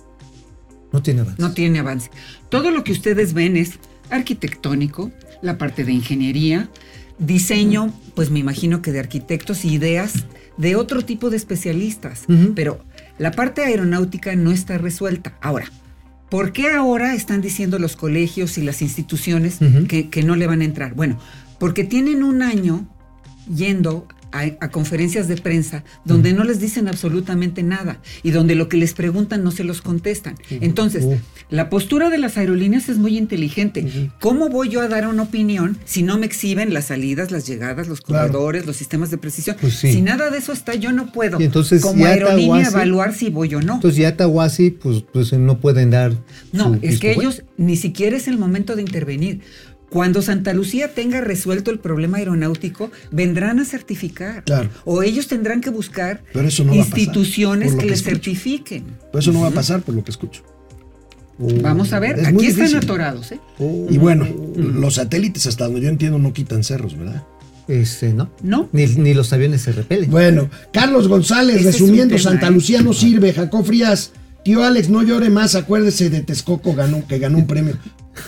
[SPEAKER 2] No tiene avance.
[SPEAKER 5] No tiene avance. Todo lo que ustedes ven es arquitectónico, la parte de ingeniería, diseño, pues me imagino que de arquitectos y ideas de otro tipo de especialistas. Pero la parte aeronáutica no está resuelta. Ahora, ¿por qué ahora están diciendo los colegios y las instituciones que, que no le van a entrar? Bueno, porque tienen un año yendo a, a conferencias de prensa donde no les dicen absolutamente nada y donde lo que les preguntan no se los contestan. Entonces,
[SPEAKER 2] Uh.
[SPEAKER 5] la postura de las aerolíneas es muy inteligente. ¿Cómo voy yo a dar una opinión si no me exhiben las salidas, las llegadas, los
[SPEAKER 1] Claro.
[SPEAKER 5] corredores, los sistemas de precisión?
[SPEAKER 2] Pues sí.
[SPEAKER 5] Si nada de eso está, yo no puedo
[SPEAKER 2] Y entonces,
[SPEAKER 5] como aerolínea evaluar si voy o no.
[SPEAKER 2] Entonces ya Tahuasi, pues, pues no pueden dar.
[SPEAKER 5] No,
[SPEAKER 2] su
[SPEAKER 5] es que ellos ni siquiera es el momento de intervenir. Cuando Santa Lucía tenga resuelto el problema aeronáutico, vendrán a certificar.
[SPEAKER 1] Claro.
[SPEAKER 5] O ellos tendrán que buscar
[SPEAKER 1] no
[SPEAKER 5] instituciones que
[SPEAKER 1] que
[SPEAKER 5] les
[SPEAKER 1] escucho.
[SPEAKER 5] certifiquen.
[SPEAKER 1] Pero eso no va a pasar por lo que escucho.
[SPEAKER 5] Vamos a ver,
[SPEAKER 1] Es
[SPEAKER 5] aquí están atorados, ¿eh?
[SPEAKER 1] Y bueno, los satélites, hasta donde yo entiendo, no quitan cerros, ¿verdad?
[SPEAKER 2] Este, no.
[SPEAKER 5] ¿No?
[SPEAKER 2] Ni, ni los aviones se repelen.
[SPEAKER 1] Bueno, Carlos González, resumiendo,
[SPEAKER 5] tema,
[SPEAKER 1] Santa
[SPEAKER 5] ¿eh?
[SPEAKER 1] Lucía no sirve, Jacob Frías. Tío Alex, no llore más, acuérdese de Texcoco ganó, que ganó un premio.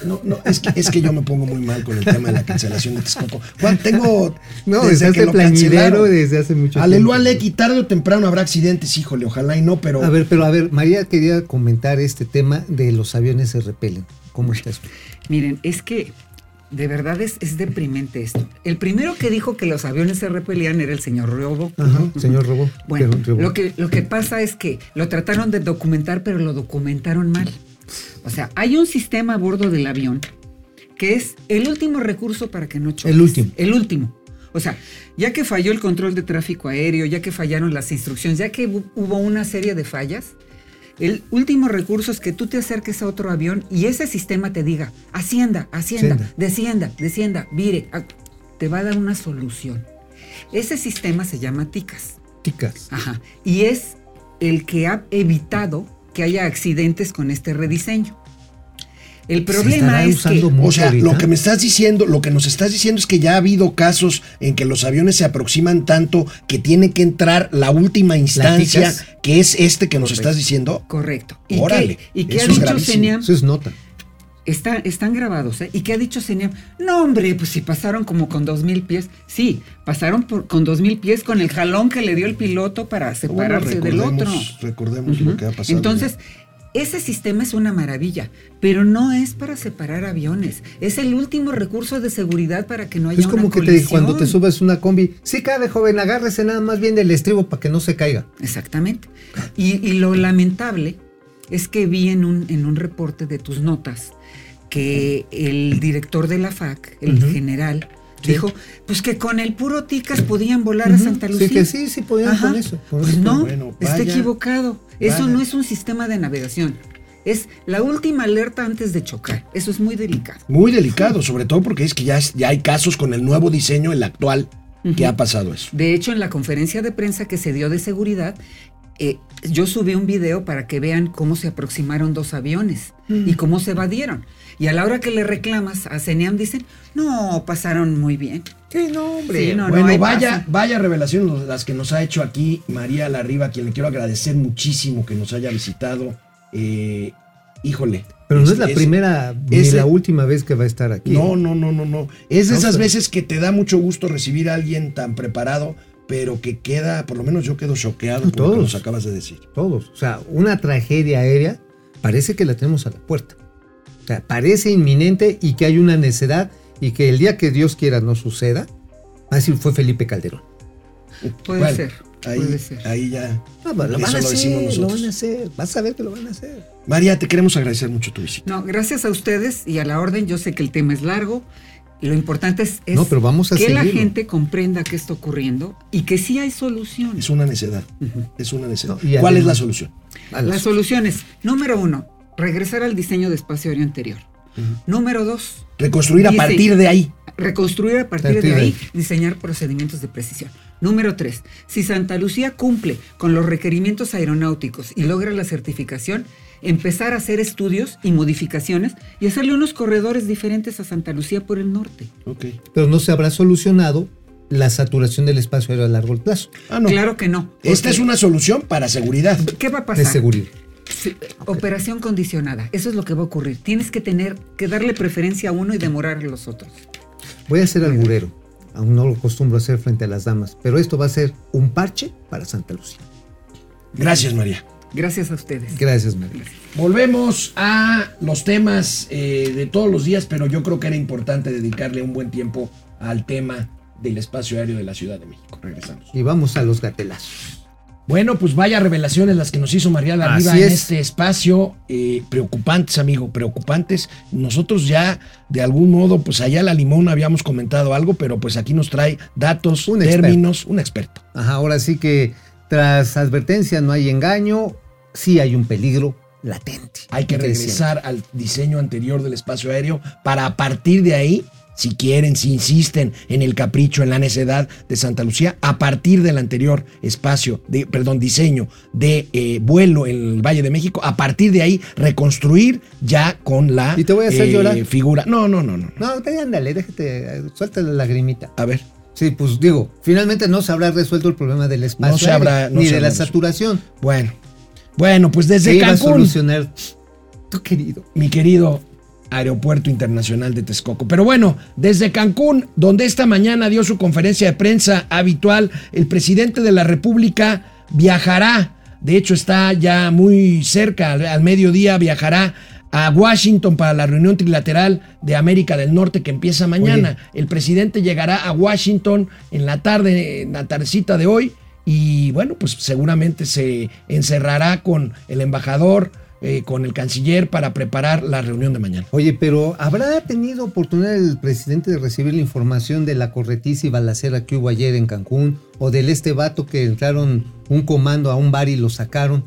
[SPEAKER 1] No, no, es que, es que yo me pongo muy mal con el tema de la cancelación de Texcoco. Juan, tengo.
[SPEAKER 2] No, desde hace
[SPEAKER 1] lo cancelaron.
[SPEAKER 2] desde hace mucho
[SPEAKER 1] Aleluya,
[SPEAKER 2] tiempo.
[SPEAKER 1] Lecky, tarde o temprano habrá accidentes, híjole, ojalá y no, pero.
[SPEAKER 2] A ver, pero a ver, María quería comentar este tema de los aviones se repelen. ¿Cómo está eso?
[SPEAKER 5] Miren, es que de verdad es, es deprimente esto. El primero que dijo que los aviones se repelían era el señor Robo.
[SPEAKER 2] Ajá, señor Robo.
[SPEAKER 5] Bueno,
[SPEAKER 2] Robo.
[SPEAKER 5] lo que, lo que pasa es que lo trataron de documentar, pero lo documentaron mal. O sea, hay un sistema a bordo del avión que es el último recurso para que no choques.
[SPEAKER 2] El último.
[SPEAKER 5] El último. O sea, ya que falló el control de tráfico aéreo, ya que fallaron las instrucciones, ya que hu- hubo una serie de fallas, el último recurso es que tú te acerques a otro avión y ese sistema te diga, ascienda, Ascienda. descienda, descienda, vire, te va a dar una solución. Ese sistema se llama TICAS.
[SPEAKER 2] Ticas.
[SPEAKER 5] Ajá. Y es el que ha evitado que haya accidentes con este rediseño. El
[SPEAKER 2] ¿Se
[SPEAKER 5] problema es que
[SPEAKER 1] O sea,
[SPEAKER 2] ahorita?
[SPEAKER 1] lo que me estás diciendo, lo que nos estás diciendo es que ya ha habido casos en que los aviones se aproximan tanto que tiene que entrar la última instancia,
[SPEAKER 2] ¿Platicas?
[SPEAKER 1] que es este que nos estás diciendo.
[SPEAKER 5] correcto. ¿Y
[SPEAKER 1] Órale,
[SPEAKER 5] qué, y qué ha
[SPEAKER 1] eso es
[SPEAKER 5] dicho
[SPEAKER 1] gravísimo.
[SPEAKER 5] CENIAM?
[SPEAKER 2] Eso es nota.
[SPEAKER 5] Está- están grabados, ¿eh? ¿Y qué ha dicho CENIAM? No, hombre, pues si pasaron como con dos mil pies. Sí, pasaron por- con dos mil pies con el jalón que le dio el piloto para separarse
[SPEAKER 1] Bueno,
[SPEAKER 5] del otro.
[SPEAKER 1] recordemos- lo que ha pasado.
[SPEAKER 5] Entonces, ese sistema es una maravilla, pero no es para separar aviones. Es el último recurso de seguridad para que no haya
[SPEAKER 2] Es como
[SPEAKER 5] una
[SPEAKER 2] que te cuando te subes una combi, sí cabe joven, agárrese nada más bien del estribo para que no se caiga.
[SPEAKER 5] Exactamente. Y, y lo lamentable es que vi en un, en un reporte de tus notas que el director de la FAC, el general,
[SPEAKER 2] Sí.
[SPEAKER 5] dijo, pues que con el puro ticas podían volar a Santa
[SPEAKER 2] Sí,
[SPEAKER 5] Lucía.
[SPEAKER 2] que sí, sí podían
[SPEAKER 5] Ajá.
[SPEAKER 2] con eso. con
[SPEAKER 5] Pues
[SPEAKER 2] eso.
[SPEAKER 5] no,
[SPEAKER 1] Bueno,
[SPEAKER 5] está equivocado. Eso
[SPEAKER 1] vaya.
[SPEAKER 5] no es un sistema de navegación. Es la última alerta antes de chocar. Eso es muy delicado.
[SPEAKER 1] Muy delicado, sobre todo porque es que ya, es- ya hay casos con el nuevo diseño, el actual, que ha pasado eso.
[SPEAKER 5] De hecho, en la conferencia de prensa que se dio de seguridad, eh, yo subí un video para que vean cómo se aproximaron dos aviones y cómo se evadieron. Y a la hora que le reclamas a CENIAM dicen, no, pasaron muy bien.
[SPEAKER 2] Sí, no, hombre.
[SPEAKER 5] Sí, no,
[SPEAKER 1] bueno, vaya, vaya revelaciones las que nos ha hecho aquí María Larriba, a quien le quiero agradecer muchísimo que nos haya visitado. Eh, híjole.
[SPEAKER 2] Pero no es
[SPEAKER 1] es-
[SPEAKER 2] la
[SPEAKER 1] es-
[SPEAKER 2] primera ni
[SPEAKER 1] ese-
[SPEAKER 2] la última vez que va a estar aquí.
[SPEAKER 1] No, no, no, no, no. Es de
[SPEAKER 2] No,
[SPEAKER 1] esas
[SPEAKER 2] pero-
[SPEAKER 1] veces que te da mucho gusto recibir a alguien tan preparado, pero que queda, por lo menos yo quedo choqueado por lo que
[SPEAKER 2] Todos.
[SPEAKER 1] nos acabas de decir.
[SPEAKER 2] Todos. O sea, una tragedia aérea parece que la tenemos a la puerta. O sea, parece inminente y que hay una necedad y que el día que Dios quiera no suceda, va a decir fue Felipe Calderón.
[SPEAKER 5] Puede
[SPEAKER 1] Bueno,
[SPEAKER 5] ser,
[SPEAKER 1] Ahí,
[SPEAKER 5] puede ser.
[SPEAKER 1] ahí ya.
[SPEAKER 2] No, lo
[SPEAKER 1] eso
[SPEAKER 2] van a
[SPEAKER 1] lo decimos
[SPEAKER 2] hacer, lo van a hacer. Vas a ver que lo van a hacer.
[SPEAKER 1] María, te queremos agradecer mucho tu visita.
[SPEAKER 5] No, gracias a ustedes y a la orden. Yo sé que el tema es largo. Y lo importante es, es
[SPEAKER 2] No, pero vamos a
[SPEAKER 5] que la gente comprenda qué está ocurriendo y que sí hay soluciones.
[SPEAKER 1] Es una necedad. Es una necedad.
[SPEAKER 2] No, y
[SPEAKER 1] ¿Cuál es la solución?
[SPEAKER 5] La
[SPEAKER 2] las-
[SPEAKER 5] solución es, número uno, regresar al diseño de espacio aéreo anterior. Número dos,
[SPEAKER 1] Reconstruir a partir de ahí.
[SPEAKER 5] reconstruir a partir,
[SPEAKER 2] Partir
[SPEAKER 5] de
[SPEAKER 2] de
[SPEAKER 5] ahí,
[SPEAKER 2] ahí.
[SPEAKER 5] diseñar procedimientos de precisión. Número tres, si Santa Lucía cumple con los requerimientos aeronáuticos y logra la certificación, empezar a hacer estudios y modificaciones y hacerle unos corredores diferentes a Santa Lucía por el norte.
[SPEAKER 1] Ok.
[SPEAKER 2] Pero no se habrá solucionado la saturación del espacio aéreo a largo plazo.
[SPEAKER 1] Ah, no.
[SPEAKER 5] Claro que no.
[SPEAKER 1] Esta es una solución para seguridad.
[SPEAKER 5] ¿Qué va a
[SPEAKER 2] De
[SPEAKER 5] pasar?
[SPEAKER 2] seguridad.
[SPEAKER 5] Sí, Operación condicionada. Eso es lo que va a ocurrir. Tienes que tener que darle preferencia a uno y demorar a los otros.
[SPEAKER 2] Voy a ser alburero. Aún no lo acostumbro a hacer frente a las damas. Pero esto va a ser un parche para Santa Lucía.
[SPEAKER 1] Gracias, María.
[SPEAKER 5] Gracias a ustedes.
[SPEAKER 2] Gracias, María.
[SPEAKER 1] Volvemos a los temas eh, de todos los días, pero yo creo que era importante dedicarle un buen tiempo al tema del espacio aéreo de la Ciudad de México. Regresamos.
[SPEAKER 2] Y vamos a los gatelazos.
[SPEAKER 1] Bueno, pues vaya revelaciones las que nos hizo María
[SPEAKER 2] Así
[SPEAKER 1] en
[SPEAKER 2] es.
[SPEAKER 1] este espacio. eh, preocupantes, amigo, preocupantes. Nosotros ya, de algún modo, pues allá la limón habíamos comentado algo, pero pues aquí nos trae datos,
[SPEAKER 2] Un
[SPEAKER 1] términos, un experto.
[SPEAKER 2] Ajá, ahora sí que tras advertencia no hay engaño, sí hay un peligro latente.
[SPEAKER 1] Hay que regresar al diseño anterior del espacio aéreo para a partir de ahí, si quieren, si insisten en el capricho, en la necedad de Santa Lucía, a partir del anterior espacio, de, perdón, diseño de eh, vuelo en el Valle de México, a partir de ahí reconstruir ya con la
[SPEAKER 2] Y te voy a hacer
[SPEAKER 1] eh,
[SPEAKER 2] llorar.
[SPEAKER 1] figura. No, no, no, no.
[SPEAKER 2] No, te- ándale, déjate, suelta la lagrimita.
[SPEAKER 1] A ver.
[SPEAKER 2] Sí, pues digo, finalmente no se habrá resuelto el problema del espacio
[SPEAKER 1] No se habrá- no
[SPEAKER 2] ni
[SPEAKER 1] se
[SPEAKER 2] de la saturación.
[SPEAKER 1] Bueno. Bueno, pues desde
[SPEAKER 2] iba a
[SPEAKER 1] Cancún.
[SPEAKER 2] solucionar tu querido.
[SPEAKER 1] mi querido Aeropuerto Internacional de Texcoco. Pero bueno, desde Cancún, donde esta mañana dio su conferencia de prensa habitual, el presidente de la República viajará, de hecho está ya muy cerca, al mediodía viajará a Washington para la reunión trilateral de América del Norte que empieza mañana. El presidente llegará a Washington en la tarde, en la tardecita de hoy, y bueno, pues seguramente se encerrará con el embajador, eh, con el canciller para preparar la reunión de mañana.
[SPEAKER 2] Oye, pero ¿habrá tenido oportunidad el presidente de recibir la información de la corretiza y balacera que hubo ayer en Cancún? ¿O del este vato que entraron un comando a un bar y lo sacaron?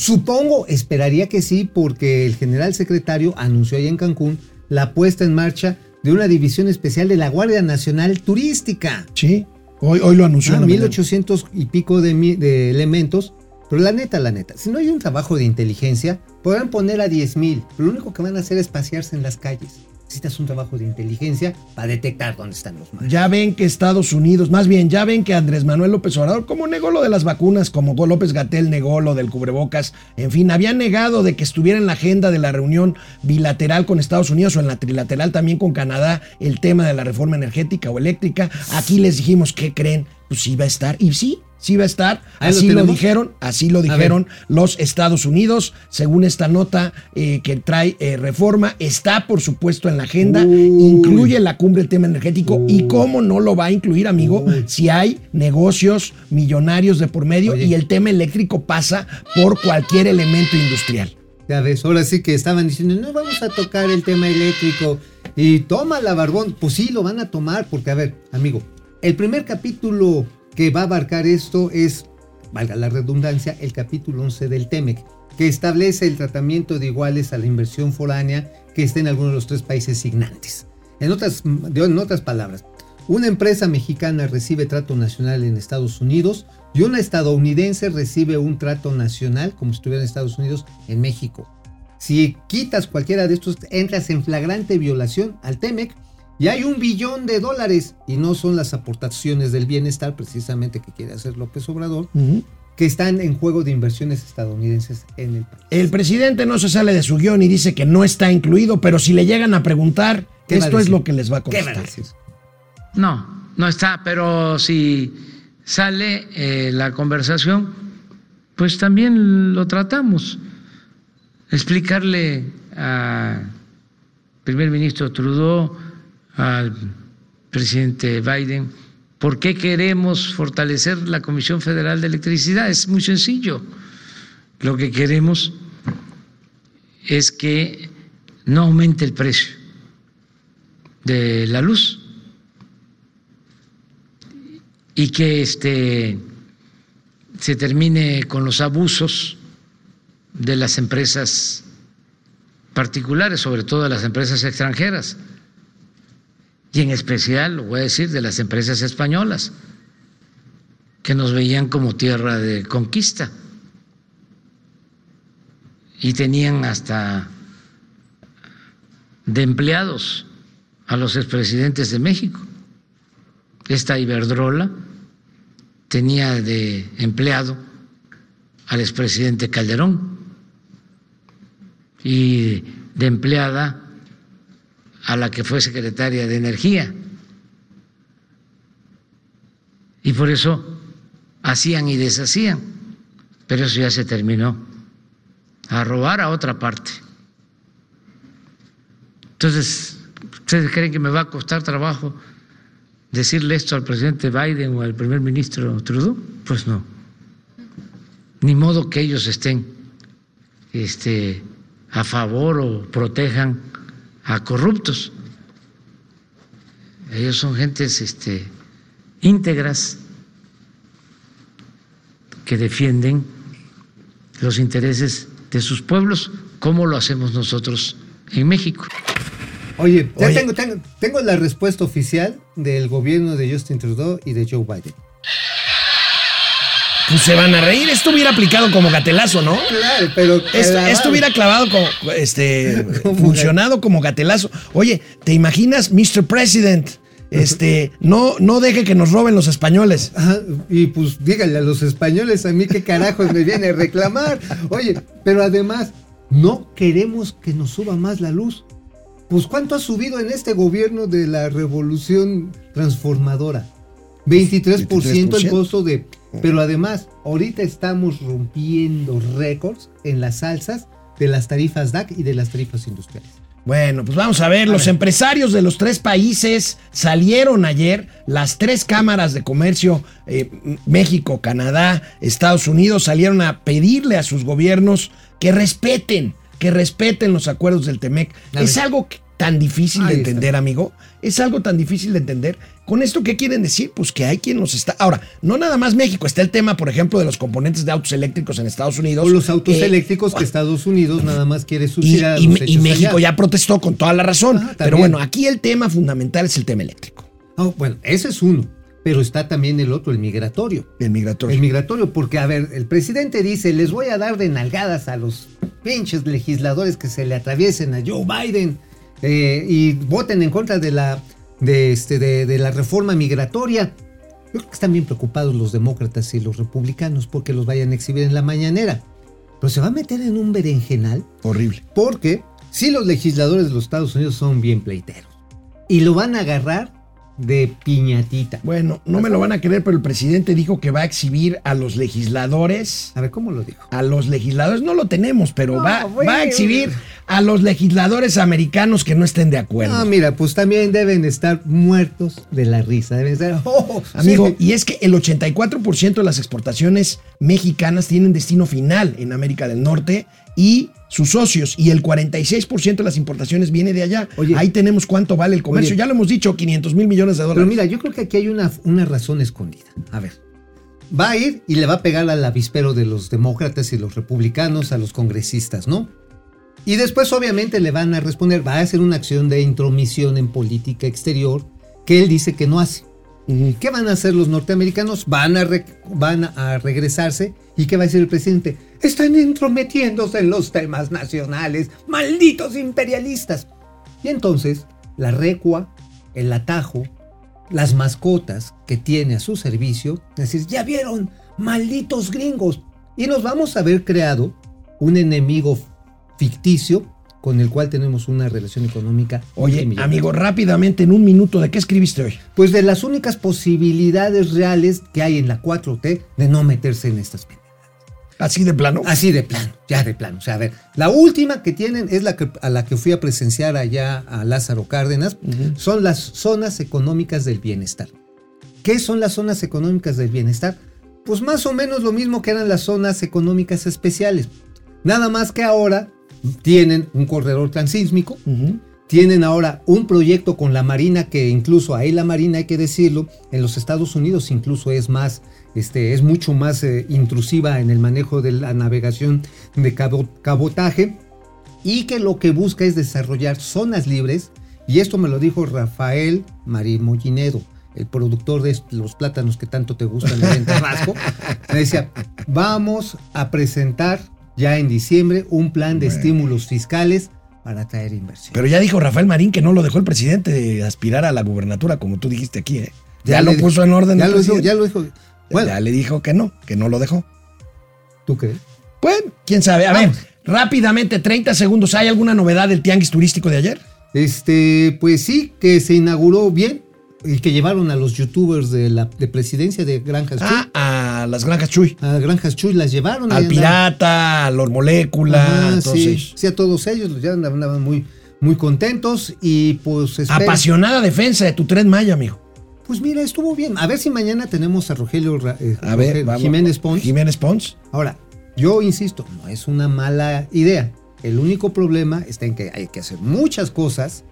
[SPEAKER 2] Supongo, esperaría que sí, porque el general secretario anunció allá en Cancún la puesta en marcha de una división especial de la Guardia Nacional Turística.
[SPEAKER 1] Sí, hoy, hoy lo anunció.
[SPEAKER 2] Ah,
[SPEAKER 1] en la mañana.
[SPEAKER 2] 1800 y pico de, de elementos Pero la neta, la neta, si no hay un trabajo de inteligencia, podrán poner a 10 mil. Lo único que van a hacer es pasearse en las calles. Necesitas un trabajo de inteligencia para detectar dónde están los malos.
[SPEAKER 1] Ya ven que Estados Unidos, más bien, ya ven que Andrés Manuel López Obrador, como negó lo de las vacunas, como López Gatel negó lo del cubrebocas, en fin, había negado de que estuviera en la agenda de la reunión bilateral con Estados Unidos o en la trilateral también con Canadá el tema de la reforma energética o eléctrica. Aquí les dijimos, ¿qué creen? Pues sí va a estar. Y sí, sí va a estar.
[SPEAKER 2] Ahí
[SPEAKER 1] Así lo, dijeron, así lo dijeron los Estados Unidos, según esta nota eh, que trae eh, reforma, está por supuesto en la agenda,
[SPEAKER 2] Uy.
[SPEAKER 1] incluye la cumbre el tema energético y cómo no lo va a incluir, amigo, si hay negocios millonarios de por medio
[SPEAKER 2] Oye.
[SPEAKER 1] y el tema eléctrico pasa por cualquier elemento industrial.
[SPEAKER 2] Ya ves, ahora sí que estaban diciendo, no vamos a tocar el tema eléctrico. Y toma la barbón. Pues sí, lo van a tomar, porque a ver, amigo, el primer capítulo que va a abarcar esto es, valga la redundancia, el capítulo 11 del TEMEC, que establece el tratamiento de iguales a la inversión foránea que esté en alguno de los tres países signantes. En otras, en otras palabras, una empresa mexicana recibe trato nacional en Estados Unidos y una estadounidense recibe un trato nacional, como si estuviera en Estados Unidos, en México. Si quitas cualquiera de estos, entras en flagrante violación al TEMEC y hay un billón de dólares y no son las aportaciones del bienestar precisamente que quiere hacer López Obrador, que están en juego de inversiones estadounidenses en el país.
[SPEAKER 1] El presidente no se sale de su guion y dice que no está incluido, pero si le llegan a preguntar,
[SPEAKER 2] ¿Qué va a
[SPEAKER 1] esto es lo que les va a
[SPEAKER 2] ¿Qué van a
[SPEAKER 1] contestar.
[SPEAKER 2] decir?
[SPEAKER 6] No, no está, pero si sale eh, la conversación, pues también lo tratamos. Explicarle al primer ministro Trudeau, al presidente Biden, por qué queremos fortalecer la Comisión Federal de Electricidad. Es muy sencillo. Lo que queremos es que no aumente el precio de la luz y que este se termine con los abusos de las empresas particulares, sobre todo de las empresas extranjeras, y en especial, lo voy a decir, de las empresas españolas, que nos veían como tierra de conquista y tenían hasta de empleados a los expresidentes de México. Esta Iberdrola tenía de empleado al expresidente Calderón y de empleada a la que fue secretaria de Energía. Y por eso hacían y deshacían, pero eso ya se terminó, a robar a otra parte. Entonces, ¿ustedes creen que me va a costar trabajo decirle esto al presidente Biden o al primer ministro Trudeau? Pues no. Ni modo que ellos estén este, a favor o protejan a corruptos. Ellos son gentes este, íntegras que defienden los intereses de sus pueblos, como lo hacemos nosotros en México.
[SPEAKER 2] Oye, ya
[SPEAKER 1] Oye.
[SPEAKER 2] Tengo, tengo, tengo la respuesta oficial del gobierno de Justin Trudeau y de Joe Biden.
[SPEAKER 1] Pues se van a reír. Esto hubiera aplicado como gatelazo, ¿no?
[SPEAKER 2] Claro, pero...
[SPEAKER 1] Esto, hubiera clavado como, este,
[SPEAKER 2] Como
[SPEAKER 1] funcionado como gatelazo. Oye, ¿te imaginas, Mr. President? Este, no, no deje que nos roben los españoles.
[SPEAKER 2] Ajá, y pues díganle a los españoles a mí qué carajos me viene a reclamar. Oye, pero además, no queremos que nos suba más la luz. Pues ¿cuánto ha subido en este gobierno de la revolución transformadora? 23%,
[SPEAKER 1] 23%.
[SPEAKER 2] el costo de... Pero además, ahorita estamos rompiendo récords en las alzas de las tarifas DAC y de las tarifas industriales.
[SPEAKER 1] Bueno, pues vamos a ver, los empresarios de los tres países salieron ayer, las tres cámaras de comercio, eh, México, Canadá, Estados Unidos, salieron a pedirle a sus gobiernos que respeten, que respeten los acuerdos del TEMEC. Es algo que- tan difícil de
[SPEAKER 2] está.
[SPEAKER 1] entender, amigo. Es algo tan difícil de entender. ¿Con esto qué quieren decir? Pues que hay quien los está... Ahora, no nada más México, está el tema, por ejemplo, de los componentes de autos eléctricos en Estados Unidos.
[SPEAKER 2] O los autos
[SPEAKER 1] eh,
[SPEAKER 2] eléctricos que Estados Unidos nada más quiere
[SPEAKER 1] y,
[SPEAKER 2] subsidiar. a
[SPEAKER 1] y-
[SPEAKER 2] los
[SPEAKER 1] y México
[SPEAKER 2] allá.
[SPEAKER 1] ya protestó con toda la razón.
[SPEAKER 2] Ajá,
[SPEAKER 1] pero bueno, aquí el tema fundamental es el tema eléctrico.
[SPEAKER 2] Ah, bueno, ese es uno. pero está también el otro, el migratorio.
[SPEAKER 1] El migratorio.
[SPEAKER 2] El migratorio, porque a ver, el presidente dice, les voy a dar de nalgadas a los pinches legisladores que se le atraviesen a Joe Biden eh, y voten en contra de la, de, este, de, de la reforma migratoria. Yo creo que están bien preocupados los demócratas y los republicanos porque los vayan a exhibir en la mañanera. Pero se va a meter en un berenjenal
[SPEAKER 1] Horrible.
[SPEAKER 2] porque si los legisladores de los Estados Unidos son bien pleiteros y lo van a agarrar de piñatita.
[SPEAKER 1] Bueno, no me lo van a creer, pero el presidente dijo que va a exhibir a los legisladores.
[SPEAKER 2] A ver, ¿cómo lo dijo?
[SPEAKER 1] A los legisladores, no lo tenemos, pero
[SPEAKER 2] No,
[SPEAKER 1] va,
[SPEAKER 2] güey.
[SPEAKER 1] va a exhibir a los legisladores americanos que no estén de acuerdo.
[SPEAKER 2] Ah, mira, pues también deben estar muertos de la risa. Deben estar. oh,
[SPEAKER 1] Amigo,
[SPEAKER 2] sí.
[SPEAKER 1] y es que el 84% de las exportaciones mexicanas tienen destino final en América del Norte y sus socios, y el 46% de las importaciones viene de allá.
[SPEAKER 2] Oye.
[SPEAKER 1] Ahí tenemos cuánto vale el comercio.
[SPEAKER 2] Oye.
[SPEAKER 1] ya lo hemos dicho, 500 mil millones de
[SPEAKER 2] Pero
[SPEAKER 1] dólares.
[SPEAKER 2] mira, yo creo que aquí hay una, una razón escondida. A ver. Va a ir y le va a pegar al avispero de los demócratas y los republicanos a los congresistas, ¿no? Y después obviamente le van a responder, va a hacer una acción de intromisión en política exterior que él dice que no hace. ¿Qué van a hacer los norteamericanos? Van a, van a regresarse. ¿Y qué va a decir el presidente? Están entrometiéndose en los temas nacionales. Malditos imperialistas. Y entonces, la recua, el atajo, las mascotas que tiene a su servicio, es decir, ya vieron, malditos gringos. Y nos vamos a ver creado un enemigo ficticio con el cual tenemos una relación económica.
[SPEAKER 1] Oye, amigo, rápidamente, en un minuto, ¿de qué escribiste hoy?
[SPEAKER 2] Pues de las únicas posibilidades reales que hay en la 4T de no meterse en estas pendejadas.
[SPEAKER 1] Así de plano.
[SPEAKER 2] Así de plano, ya de plano. O sea, a ver, la última que tienen es la que, a la que fui a presenciar allá a Lázaro Cárdenas, son las zonas económicas del bienestar. ¿Qué son las zonas económicas del bienestar? Pues más o menos lo mismo que eran las zonas económicas especiales. Nada más que ahora tienen un corredor transísmico, tienen ahora un proyecto con la Marina que incluso ahí la Marina hay que decirlo, en los Estados Unidos incluso es más, este, es mucho más eh, intrusiva en el manejo de la navegación de cabo- cabotaje y que lo que busca es desarrollar zonas libres y esto me lo dijo Rafael Marín Mollinedo, el productor de los plátanos que tanto te gustan en Tabasco, me decía, vamos a presentar ya en diciembre un plan de estímulos fiscales para atraer inversión.
[SPEAKER 1] Pero ya dijo Rafael Marín que no lo dejó el presidente de aspirar a la gubernatura, como tú dijiste aquí, ¿eh? Ya, lo puso en orden.
[SPEAKER 2] Ya
[SPEAKER 1] el
[SPEAKER 2] lo dijo, ya lo dijo. Bueno,
[SPEAKER 1] ya le dijo que no, que no lo dejó.
[SPEAKER 2] ¿tú crees?
[SPEAKER 1] Pues, quién sabe. A ver, rápidamente, 30 segundos. ¿Hay alguna novedad del tianguis turístico de ayer?
[SPEAKER 2] Este, pues sí, que se inauguró bien y que llevaron a los youtubers de la de presidencia de Granjas Chuy.
[SPEAKER 1] Ah, a las granjas Chuy.
[SPEAKER 2] A Granjas Chuy las llevaron.
[SPEAKER 1] Al pirata, a los moléculas,
[SPEAKER 2] Ajá,
[SPEAKER 1] todos
[SPEAKER 2] sí, sí, a todos ellos, ya andaban muy, muy contentos y pues
[SPEAKER 1] Apasionada defensa de tu tren Maya, amigo.
[SPEAKER 2] Pues mira, estuvo bien. A ver si mañana tenemos a Rogelio, eh,
[SPEAKER 1] A ver,
[SPEAKER 2] Rogelio
[SPEAKER 1] vamos.
[SPEAKER 2] Jiménez Pons.
[SPEAKER 1] Jiménez Pons.
[SPEAKER 2] Ahora, yo insisto, no es una mala idea. El único problema está en que hay que hacer muchas cosas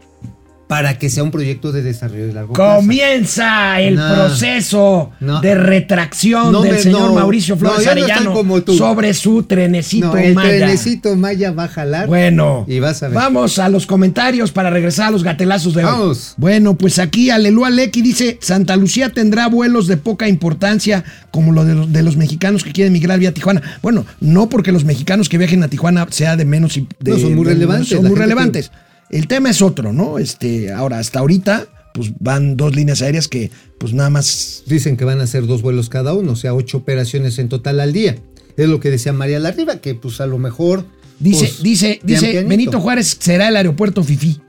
[SPEAKER 2] para que sea un proyecto de desarrollo de largo plazo.
[SPEAKER 1] Comienza el
[SPEAKER 2] No.
[SPEAKER 1] proceso
[SPEAKER 2] No.
[SPEAKER 1] de retracción
[SPEAKER 2] No
[SPEAKER 1] del
[SPEAKER 2] me-
[SPEAKER 1] señor. Mauricio Flores Arellano
[SPEAKER 2] como tú.
[SPEAKER 1] sobre su trenecito
[SPEAKER 2] el
[SPEAKER 1] Maya.
[SPEAKER 2] trenecito Maya va a jalar.
[SPEAKER 1] Bueno,
[SPEAKER 2] Y vas a ver.
[SPEAKER 1] vamos a los comentarios para regresar a los gatelazos de hoy.
[SPEAKER 2] Vamos.
[SPEAKER 1] Bueno, pues aquí Alelúa Lecky dice, Santa Lucía tendrá vuelos de poca importancia como lo de los, de los mexicanos que quieren migrar vía Tijuana. Bueno, no porque los mexicanos que viajen a Tijuana sea de menos... de-
[SPEAKER 2] No, son muy
[SPEAKER 1] de-
[SPEAKER 2] relevantes,
[SPEAKER 1] Son muy relevantes. El tema es otro, ¿no? Este, ahora, hasta ahorita, pues van dos líneas aéreas que pues nada más...
[SPEAKER 2] Dicen que van a hacer dos vuelos cada uno, o sea, ocho operaciones en total al día. Es lo que decía María Larriba, que pues a lo mejor.
[SPEAKER 1] Dice,
[SPEAKER 2] pues,
[SPEAKER 1] dice, dice,
[SPEAKER 2] pianito.
[SPEAKER 1] Benito Juárez será el aeropuerto Fifi.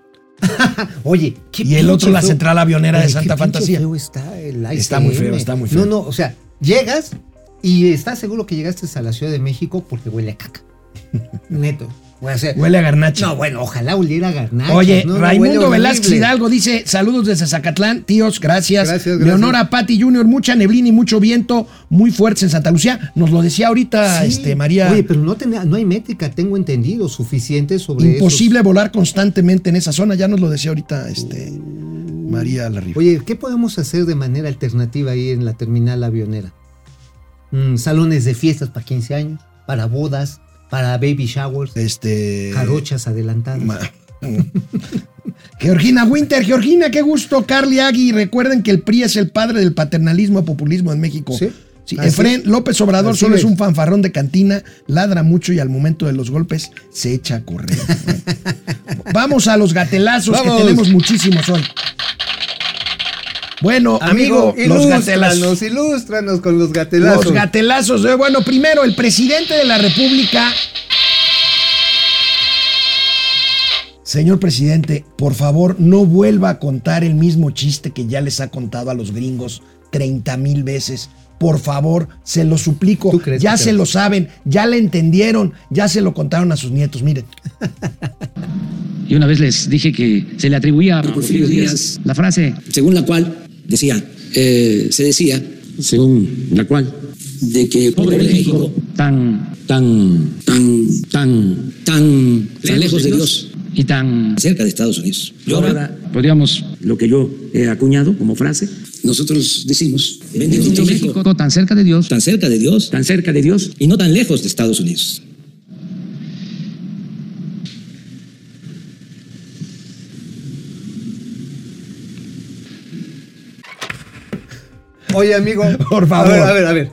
[SPEAKER 2] Oye, qué
[SPEAKER 1] Y el otro, la
[SPEAKER 2] feo-
[SPEAKER 1] central avionera de Santa
[SPEAKER 2] qué
[SPEAKER 1] Fantasía.
[SPEAKER 2] feo está el
[SPEAKER 1] Está muy feo, está muy feo.
[SPEAKER 2] No, no, o sea, llegas y estás seguro que llegaste a la Ciudad de México porque huele a caca. Neto.
[SPEAKER 1] Huele a garnacha.
[SPEAKER 2] No, bueno, ojalá oliera a garnacha.
[SPEAKER 1] Oye,
[SPEAKER 2] no,
[SPEAKER 1] Raimundo Velázquez. Hidalgo dice: Saludos desde Zacatlán, tíos, gracias.
[SPEAKER 2] Gracias, gracias.
[SPEAKER 1] Leonora Patti Jr., mucha neblina y mucho viento, muy fuertes en Santa Lucía. Nos lo decía ahorita
[SPEAKER 2] Sí.
[SPEAKER 1] este, María.
[SPEAKER 2] Oye, pero no, no hay métrica, tengo entendido, suficiente sobre
[SPEAKER 1] imposible volar constantemente en esa zona. Ya nos lo decía ahorita este, María Larriba.
[SPEAKER 2] Oye, ¿qué podemos hacer de manera alternativa ahí en la terminal avionera? Mm, salones de fiestas para 15 años, para bodas, para baby showers,
[SPEAKER 1] Este.
[SPEAKER 2] jarochas adelantadas.
[SPEAKER 1] ma- Georgina Winter, Georgina, qué gusto. Carly Agui, recuerden que el PRI es el padre del paternalismo y populismo en México.
[SPEAKER 2] Sí.
[SPEAKER 1] Efren López Obrador
[SPEAKER 2] así
[SPEAKER 1] solo es
[SPEAKER 2] es.
[SPEAKER 1] un fanfarrón de cantina, ladra mucho y al momento de los golpes se echa a correr. Vamos a los gatelazos
[SPEAKER 2] Vamos.
[SPEAKER 1] que tenemos muchísimos hoy. Bueno, amigo, los gatelazos.
[SPEAKER 2] ilústranos, ilústranos con los gatelazos.
[SPEAKER 1] Los gatelazos. de- Bueno, primero, el presidente de la República. Señor presidente, por favor, no vuelva a contar el mismo chiste que ya les ha contado a los gringos 30 mil veces. Por favor, se lo suplico.
[SPEAKER 2] ¿Tú crees
[SPEAKER 1] Ya se lo saben, ya le entendieron, ya se lo contaron a sus nietos. Miren.
[SPEAKER 6] Y una vez les dije que se le atribuía a Porfirio Díaz la frase
[SPEAKER 7] según la cual decía, eh, se decía, según la cual, de que pobre México,
[SPEAKER 6] tan,
[SPEAKER 7] tan, tan, tan, tan, lejos de Dios,
[SPEAKER 6] y tan...
[SPEAKER 7] cerca de Estados Unidos. Y ahora,
[SPEAKER 6] Podríamos,
[SPEAKER 7] lo que yo he acuñado como frase, nosotros decimos, bendito México,
[SPEAKER 6] México tan cerca de Dios,
[SPEAKER 7] tan cerca de Dios, tan cerca de Dios y no tan lejos de Estados Unidos.
[SPEAKER 2] Oye, amigo.
[SPEAKER 1] Por favor.
[SPEAKER 2] A ver, a ver, a ver.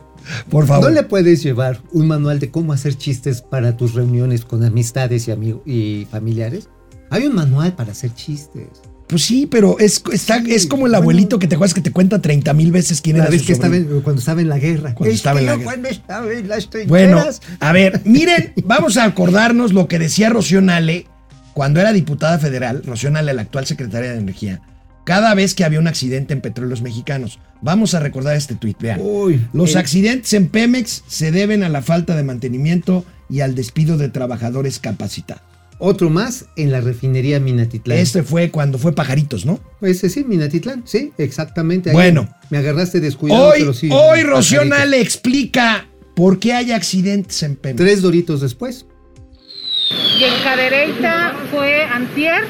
[SPEAKER 1] Por favor.
[SPEAKER 2] ¿No le puedes llevar un manual de cómo hacer chistes para tus reuniones con amistades y amigos y familiares? Hay un manual para hacer chistes.
[SPEAKER 1] Pues sí, pero es, está, es como el abuelito que te acuerdas que te cuenta 30 mil veces quién era
[SPEAKER 2] vez
[SPEAKER 1] su
[SPEAKER 2] que estaba en- cuando estaba en la guerra.
[SPEAKER 1] Cuando
[SPEAKER 2] Es
[SPEAKER 1] estaba en la guerra.
[SPEAKER 2] cuando estaba en las
[SPEAKER 1] Bueno, a ver, miren, vamos a acordarnos lo que decía Rocío Nale cuando era diputada federal, Rocío Nale, la actual secretaria de Energía, cada vez que había un accidente en petróleos mexicanos. Vamos a recordar este tuit, vean.
[SPEAKER 2] Uy,
[SPEAKER 1] Los
[SPEAKER 2] el-
[SPEAKER 1] accidentes en Pemex se deben a la falta de mantenimiento y al despido de trabajadores capacitados.
[SPEAKER 2] Otro más en la refinería Minatitlán.
[SPEAKER 1] Este fue cuando fue Pajaritos, ¿no?
[SPEAKER 2] Ese sí, Minatitlán. Sí, exactamente. ahí
[SPEAKER 1] Bueno.
[SPEAKER 2] Me agarraste descuidado,
[SPEAKER 1] Hoy,
[SPEAKER 2] pero sí.
[SPEAKER 1] hoy. Nale explica por qué hay accidentes en Pemex.
[SPEAKER 2] Tres doritos después.
[SPEAKER 8] Y en Cadereyta fue antier,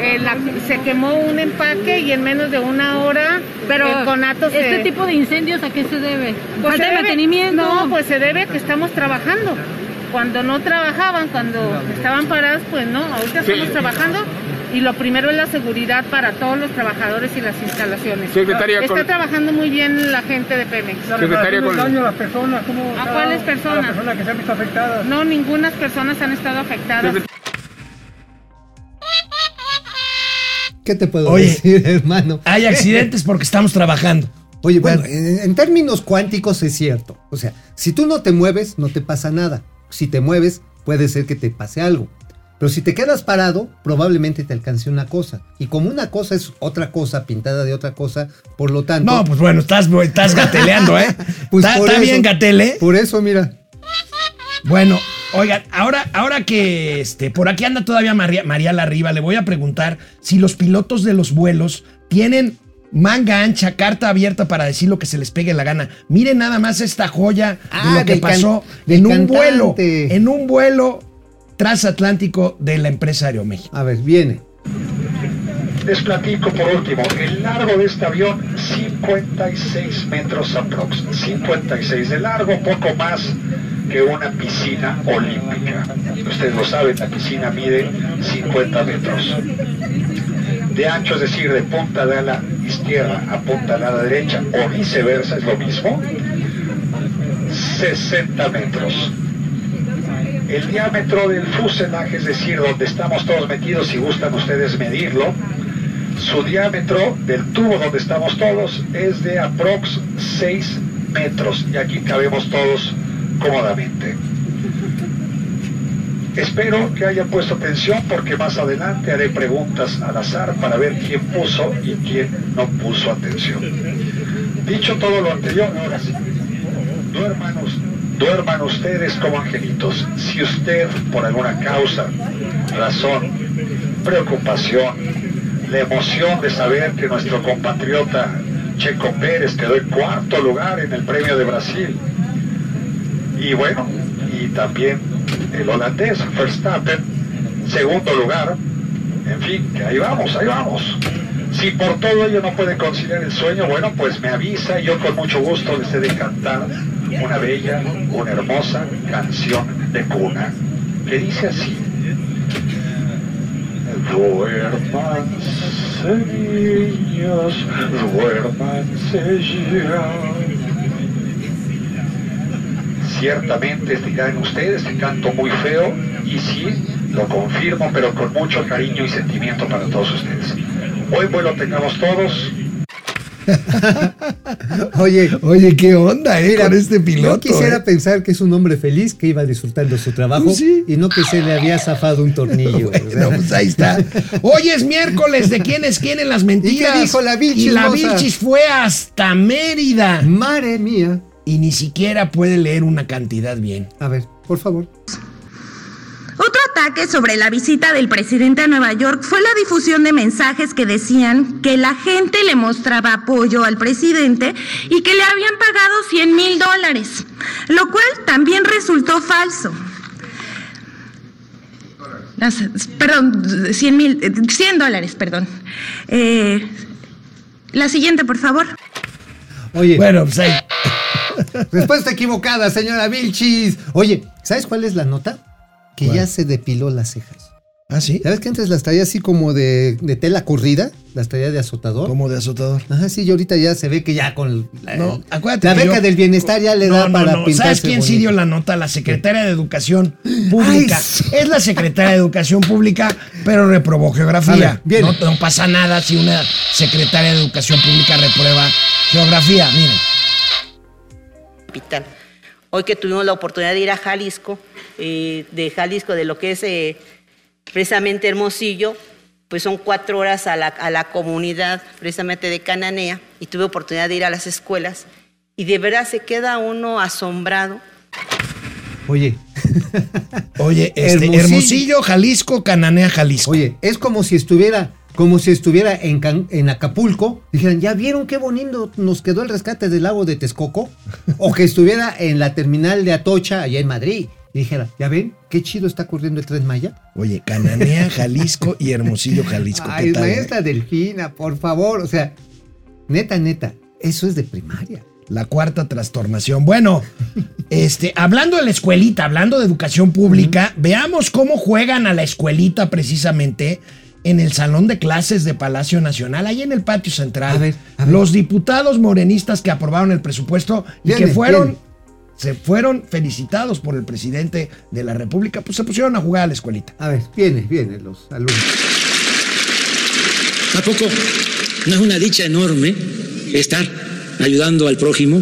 [SPEAKER 8] eh, la- se quemó un empaque y en menos de una hora
[SPEAKER 9] Pero
[SPEAKER 8] el conato se...
[SPEAKER 9] este tipo de incendios a qué se debe?
[SPEAKER 8] Pues
[SPEAKER 9] Falta
[SPEAKER 8] se
[SPEAKER 9] de
[SPEAKER 8] debe-
[SPEAKER 9] mantenimiento.
[SPEAKER 8] No, pues se debe a que estamos trabajando. Cuando no trabajaban, cuando estaban paradas, pues no, ahorita estamos trabajando y lo primero es la seguridad para todos los trabajadores y las instalaciones.
[SPEAKER 10] Secretaria,
[SPEAKER 8] Está
[SPEAKER 10] con-
[SPEAKER 8] trabajando muy bien la gente de Pemex.
[SPEAKER 10] Secretaria, con-
[SPEAKER 11] daño a las personas? ¿Cómo
[SPEAKER 8] ¿A cuáles personas?
[SPEAKER 11] A las personas que se han visto afectadas.
[SPEAKER 8] No, ninguna personas han estado afectadas.
[SPEAKER 2] ¿Qué te puedo
[SPEAKER 1] Oye,
[SPEAKER 2] decir, hermano?
[SPEAKER 1] Hay accidentes porque estamos trabajando.
[SPEAKER 2] Oye, bueno, en, en términos cuánticos es cierto. O sea, si tú no te mueves, no te pasa nada. Si te mueves, puede ser que te pase algo. Pero si te quedas parado, probablemente te alcance una cosa. Y como una cosa es otra cosa, pintada de otra cosa, por lo tanto...
[SPEAKER 1] No, pues bueno, estás, estás gateleando, ¿eh?
[SPEAKER 2] pues
[SPEAKER 1] está está bien gatele.
[SPEAKER 2] Por eso, mira.
[SPEAKER 1] Bueno, oigan, ahora, ahora que este, por aquí anda todavía María, María Larriba, le voy a preguntar si los pilotos de los vuelos tienen manga ancha, carta abierta para decir lo que se les pegue la gana. Miren nada más esta joya de
[SPEAKER 2] Ah,
[SPEAKER 1] lo que pasó en un
[SPEAKER 2] cantante.
[SPEAKER 1] vuelo, en un vuelo transatlántico de la empresa Aeroméxico.
[SPEAKER 2] A ver, viene.
[SPEAKER 12] Les platico por último, el largo de este avión 56 metros aprox, 56 de largo, poco más que una piscina olímpica. Ustedes lo saben, la piscina mide 50 metros. De ancho, es decir, de punta de ala izquierda a punta de ala derecha o viceversa, es lo mismo, 60 metros. El diámetro del fuselaje, es decir, donde estamos todos metidos, si gustan ustedes medirlo, su diámetro del tubo donde estamos todos es de aprox 6 metros y aquí cabemos todos cómodamente. Espero que hayan puesto atención porque más adelante haré preguntas al azar para ver quién puso y quién no puso atención. Dicho todo lo anterior, ahora sí, duerman, duerman ustedes como angelitos. Si usted, por alguna causa, razón, preocupación, la emoción de saber que nuestro compatriota Checo Pérez quedó en cuarto lugar en el premio de Brasil, y bueno, y también el holandés Verstappen, segundo lugar, en fin, ahí vamos, ahí vamos. Si por todo ello no puede conciliar el sueño, bueno, pues me avisa y yo con mucho gusto les he de cantar una bella, una hermosa canción de cuna, que dice así. Duérmanse niños, duérmanse ya. Ciertamente en ustedes, este canto muy feo, y sí, lo confirmo, pero con mucho cariño y sentimiento para todos ustedes. Hoy vuelo tengamos todos.
[SPEAKER 2] Oye,
[SPEAKER 1] Oye, qué onda, eh,
[SPEAKER 2] Mira,
[SPEAKER 1] con este piloto.
[SPEAKER 2] Yo quisiera
[SPEAKER 1] eh.
[SPEAKER 2] pensar que es un hombre feliz que iba disfrutando su trabajo
[SPEAKER 1] Pues sí.
[SPEAKER 2] y no que se le había zafado un tornillo. o sea.
[SPEAKER 1] Bueno, pues ahí está. Hoy es miércoles de quién es quién en las mentiras.
[SPEAKER 2] ¿Y qué dijo la Vilchis,
[SPEAKER 1] Y la? Vilchis fue hasta Mérida.
[SPEAKER 2] Madre mía.
[SPEAKER 1] Y ni siquiera puede leer una cantidad bien.
[SPEAKER 2] A ver, por favor.
[SPEAKER 10] Otro ataque sobre la visita del presidente a Nueva York fue la difusión de mensajes que decían que la gente le mostraba apoyo al presidente y que le habían pagado 100 mil dólares, lo cual también resultó falso. Perdón, 100 mil, eh, 100 dólares, perdón. Eh, la siguiente, por favor.
[SPEAKER 2] Oye,
[SPEAKER 1] Bueno, pues ahí.
[SPEAKER 2] respuesta equivocada, señora Vilchis. Oye, ¿sabes cuál es la nota? Que
[SPEAKER 1] ¿Cuál?
[SPEAKER 2] ya se depiló las cejas.
[SPEAKER 1] ¿Ah, sí?
[SPEAKER 2] ¿Sabes que antes las traía así como de, de tela corrida? Las traía de azotador.
[SPEAKER 1] Como de azotador.
[SPEAKER 2] Ajá, sí, y ahorita ya se ve que ya con la,
[SPEAKER 1] No, acuérdate
[SPEAKER 2] la beca
[SPEAKER 1] yo-
[SPEAKER 2] del bienestar ya le
[SPEAKER 1] No,
[SPEAKER 2] da
[SPEAKER 1] no,
[SPEAKER 2] para
[SPEAKER 1] no. ¿Sabes quién sí
[SPEAKER 2] bonito.
[SPEAKER 1] dio la nota? La secretaria de Educación Pública.
[SPEAKER 2] Ay, sí.
[SPEAKER 1] Es la secretaria de Educación Pública, pero reprobó geografía.
[SPEAKER 2] ver,
[SPEAKER 1] no, no pasa nada si una secretaria de Educación Pública reprueba geografía. Miren.
[SPEAKER 13] capitán. Hoy que tuvimos la oportunidad de ir a Jalisco, eh, de Jalisco, de lo que es eh, precisamente Hermosillo, pues son cuatro horas a la, a la comunidad precisamente de Cananea y tuve oportunidad de ir a las escuelas y de verdad se queda uno asombrado.
[SPEAKER 2] Oye,
[SPEAKER 1] Oye, este,
[SPEAKER 2] Hermosillo.
[SPEAKER 1] Hermosillo. Jalisco, Cananea, Jalisco.
[SPEAKER 2] oye, es como si estuviera, como si estuviera en, Can- en Acapulco. Dijeran, ¿ya vieron qué bonito nos quedó el rescate del lago de Texcoco? O que estuviera en la terminal de Atocha, allá en Madrid. Y dijera, ¿ya ven qué chido está corriendo el tren Maya?
[SPEAKER 1] Oye, Cananea, Jalisco y Hermosillo, Jalisco. ¿Qué
[SPEAKER 2] Ay,
[SPEAKER 1] tal, eh?
[SPEAKER 2] maestra Delfina, por favor. O sea, neta, neta, eso es de primaria.
[SPEAKER 1] La cuarta trastornación. Bueno, este, hablando de la escuelita, hablando de educación pública, veamos cómo juegan a la escuelita precisamente en el salón de clases de Palacio Nacional, ahí en el patio central.
[SPEAKER 2] A ver, a ver.
[SPEAKER 1] Los diputados morenistas que aprobaron el presupuesto y que fueron. Se fueron felicitados por el presidente de la República, pues se pusieron a jugar a la escuelita.
[SPEAKER 2] A ver, viene, viene los alumnos.
[SPEAKER 7] ¿A poco no es una dicha enorme estar ayudando al prójimo,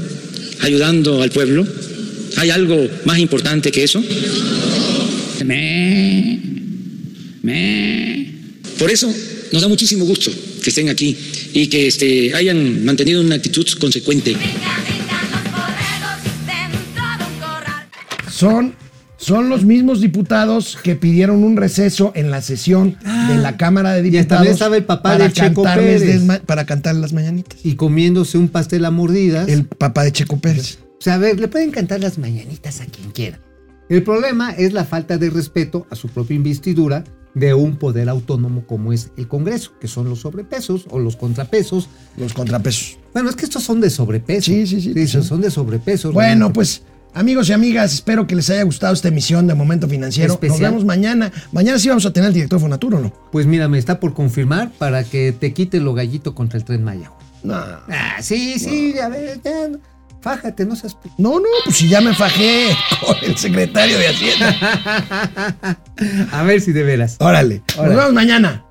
[SPEAKER 7] ayudando al pueblo? ¿Hay algo más importante que eso? Me, me. Por eso nos da muchísimo gusto que estén aquí y que este, hayan mantenido una actitud consecuente.
[SPEAKER 1] Son, son los mismos diputados que pidieron un receso en la sesión de la Cámara de
[SPEAKER 2] y
[SPEAKER 1] Diputados.
[SPEAKER 2] también estaba el papá
[SPEAKER 1] para
[SPEAKER 2] de Checo Pérez.
[SPEAKER 1] para cantar las mañanitas.
[SPEAKER 2] Y comiéndose un pastel a mordidas.
[SPEAKER 1] El papá de Checo Pérez.
[SPEAKER 2] O sea, a ver, le pueden cantar las mañanitas a quien quiera. El problema es la falta de respeto a su propia investidura de un poder autónomo como es el Congreso, que son los sobrepesos o los contrapesos.
[SPEAKER 1] Los contrapesos.
[SPEAKER 2] Bueno, es que estos son de sobrepeso.
[SPEAKER 1] Sí, sí, sí,
[SPEAKER 2] son de sobrepeso.
[SPEAKER 1] Bueno,
[SPEAKER 2] realmente.
[SPEAKER 1] pues amigos y amigas, espero que les haya gustado esta emisión de Momento Financiero. Nos vemos mañana. Mañana sí vamos a tener al director de Fonatur, ¿o no?
[SPEAKER 2] Pues mira, me está por confirmar para que te quite lo gallito contra el tren Maya.
[SPEAKER 1] No,
[SPEAKER 2] Ah, sí, sí, a ver, ya, no. fájate, no seas...
[SPEAKER 1] no, no, pues si ya me fajé con el secretario de Hacienda.
[SPEAKER 2] A ver si de veras.
[SPEAKER 1] Órale. Nos vemos mañana.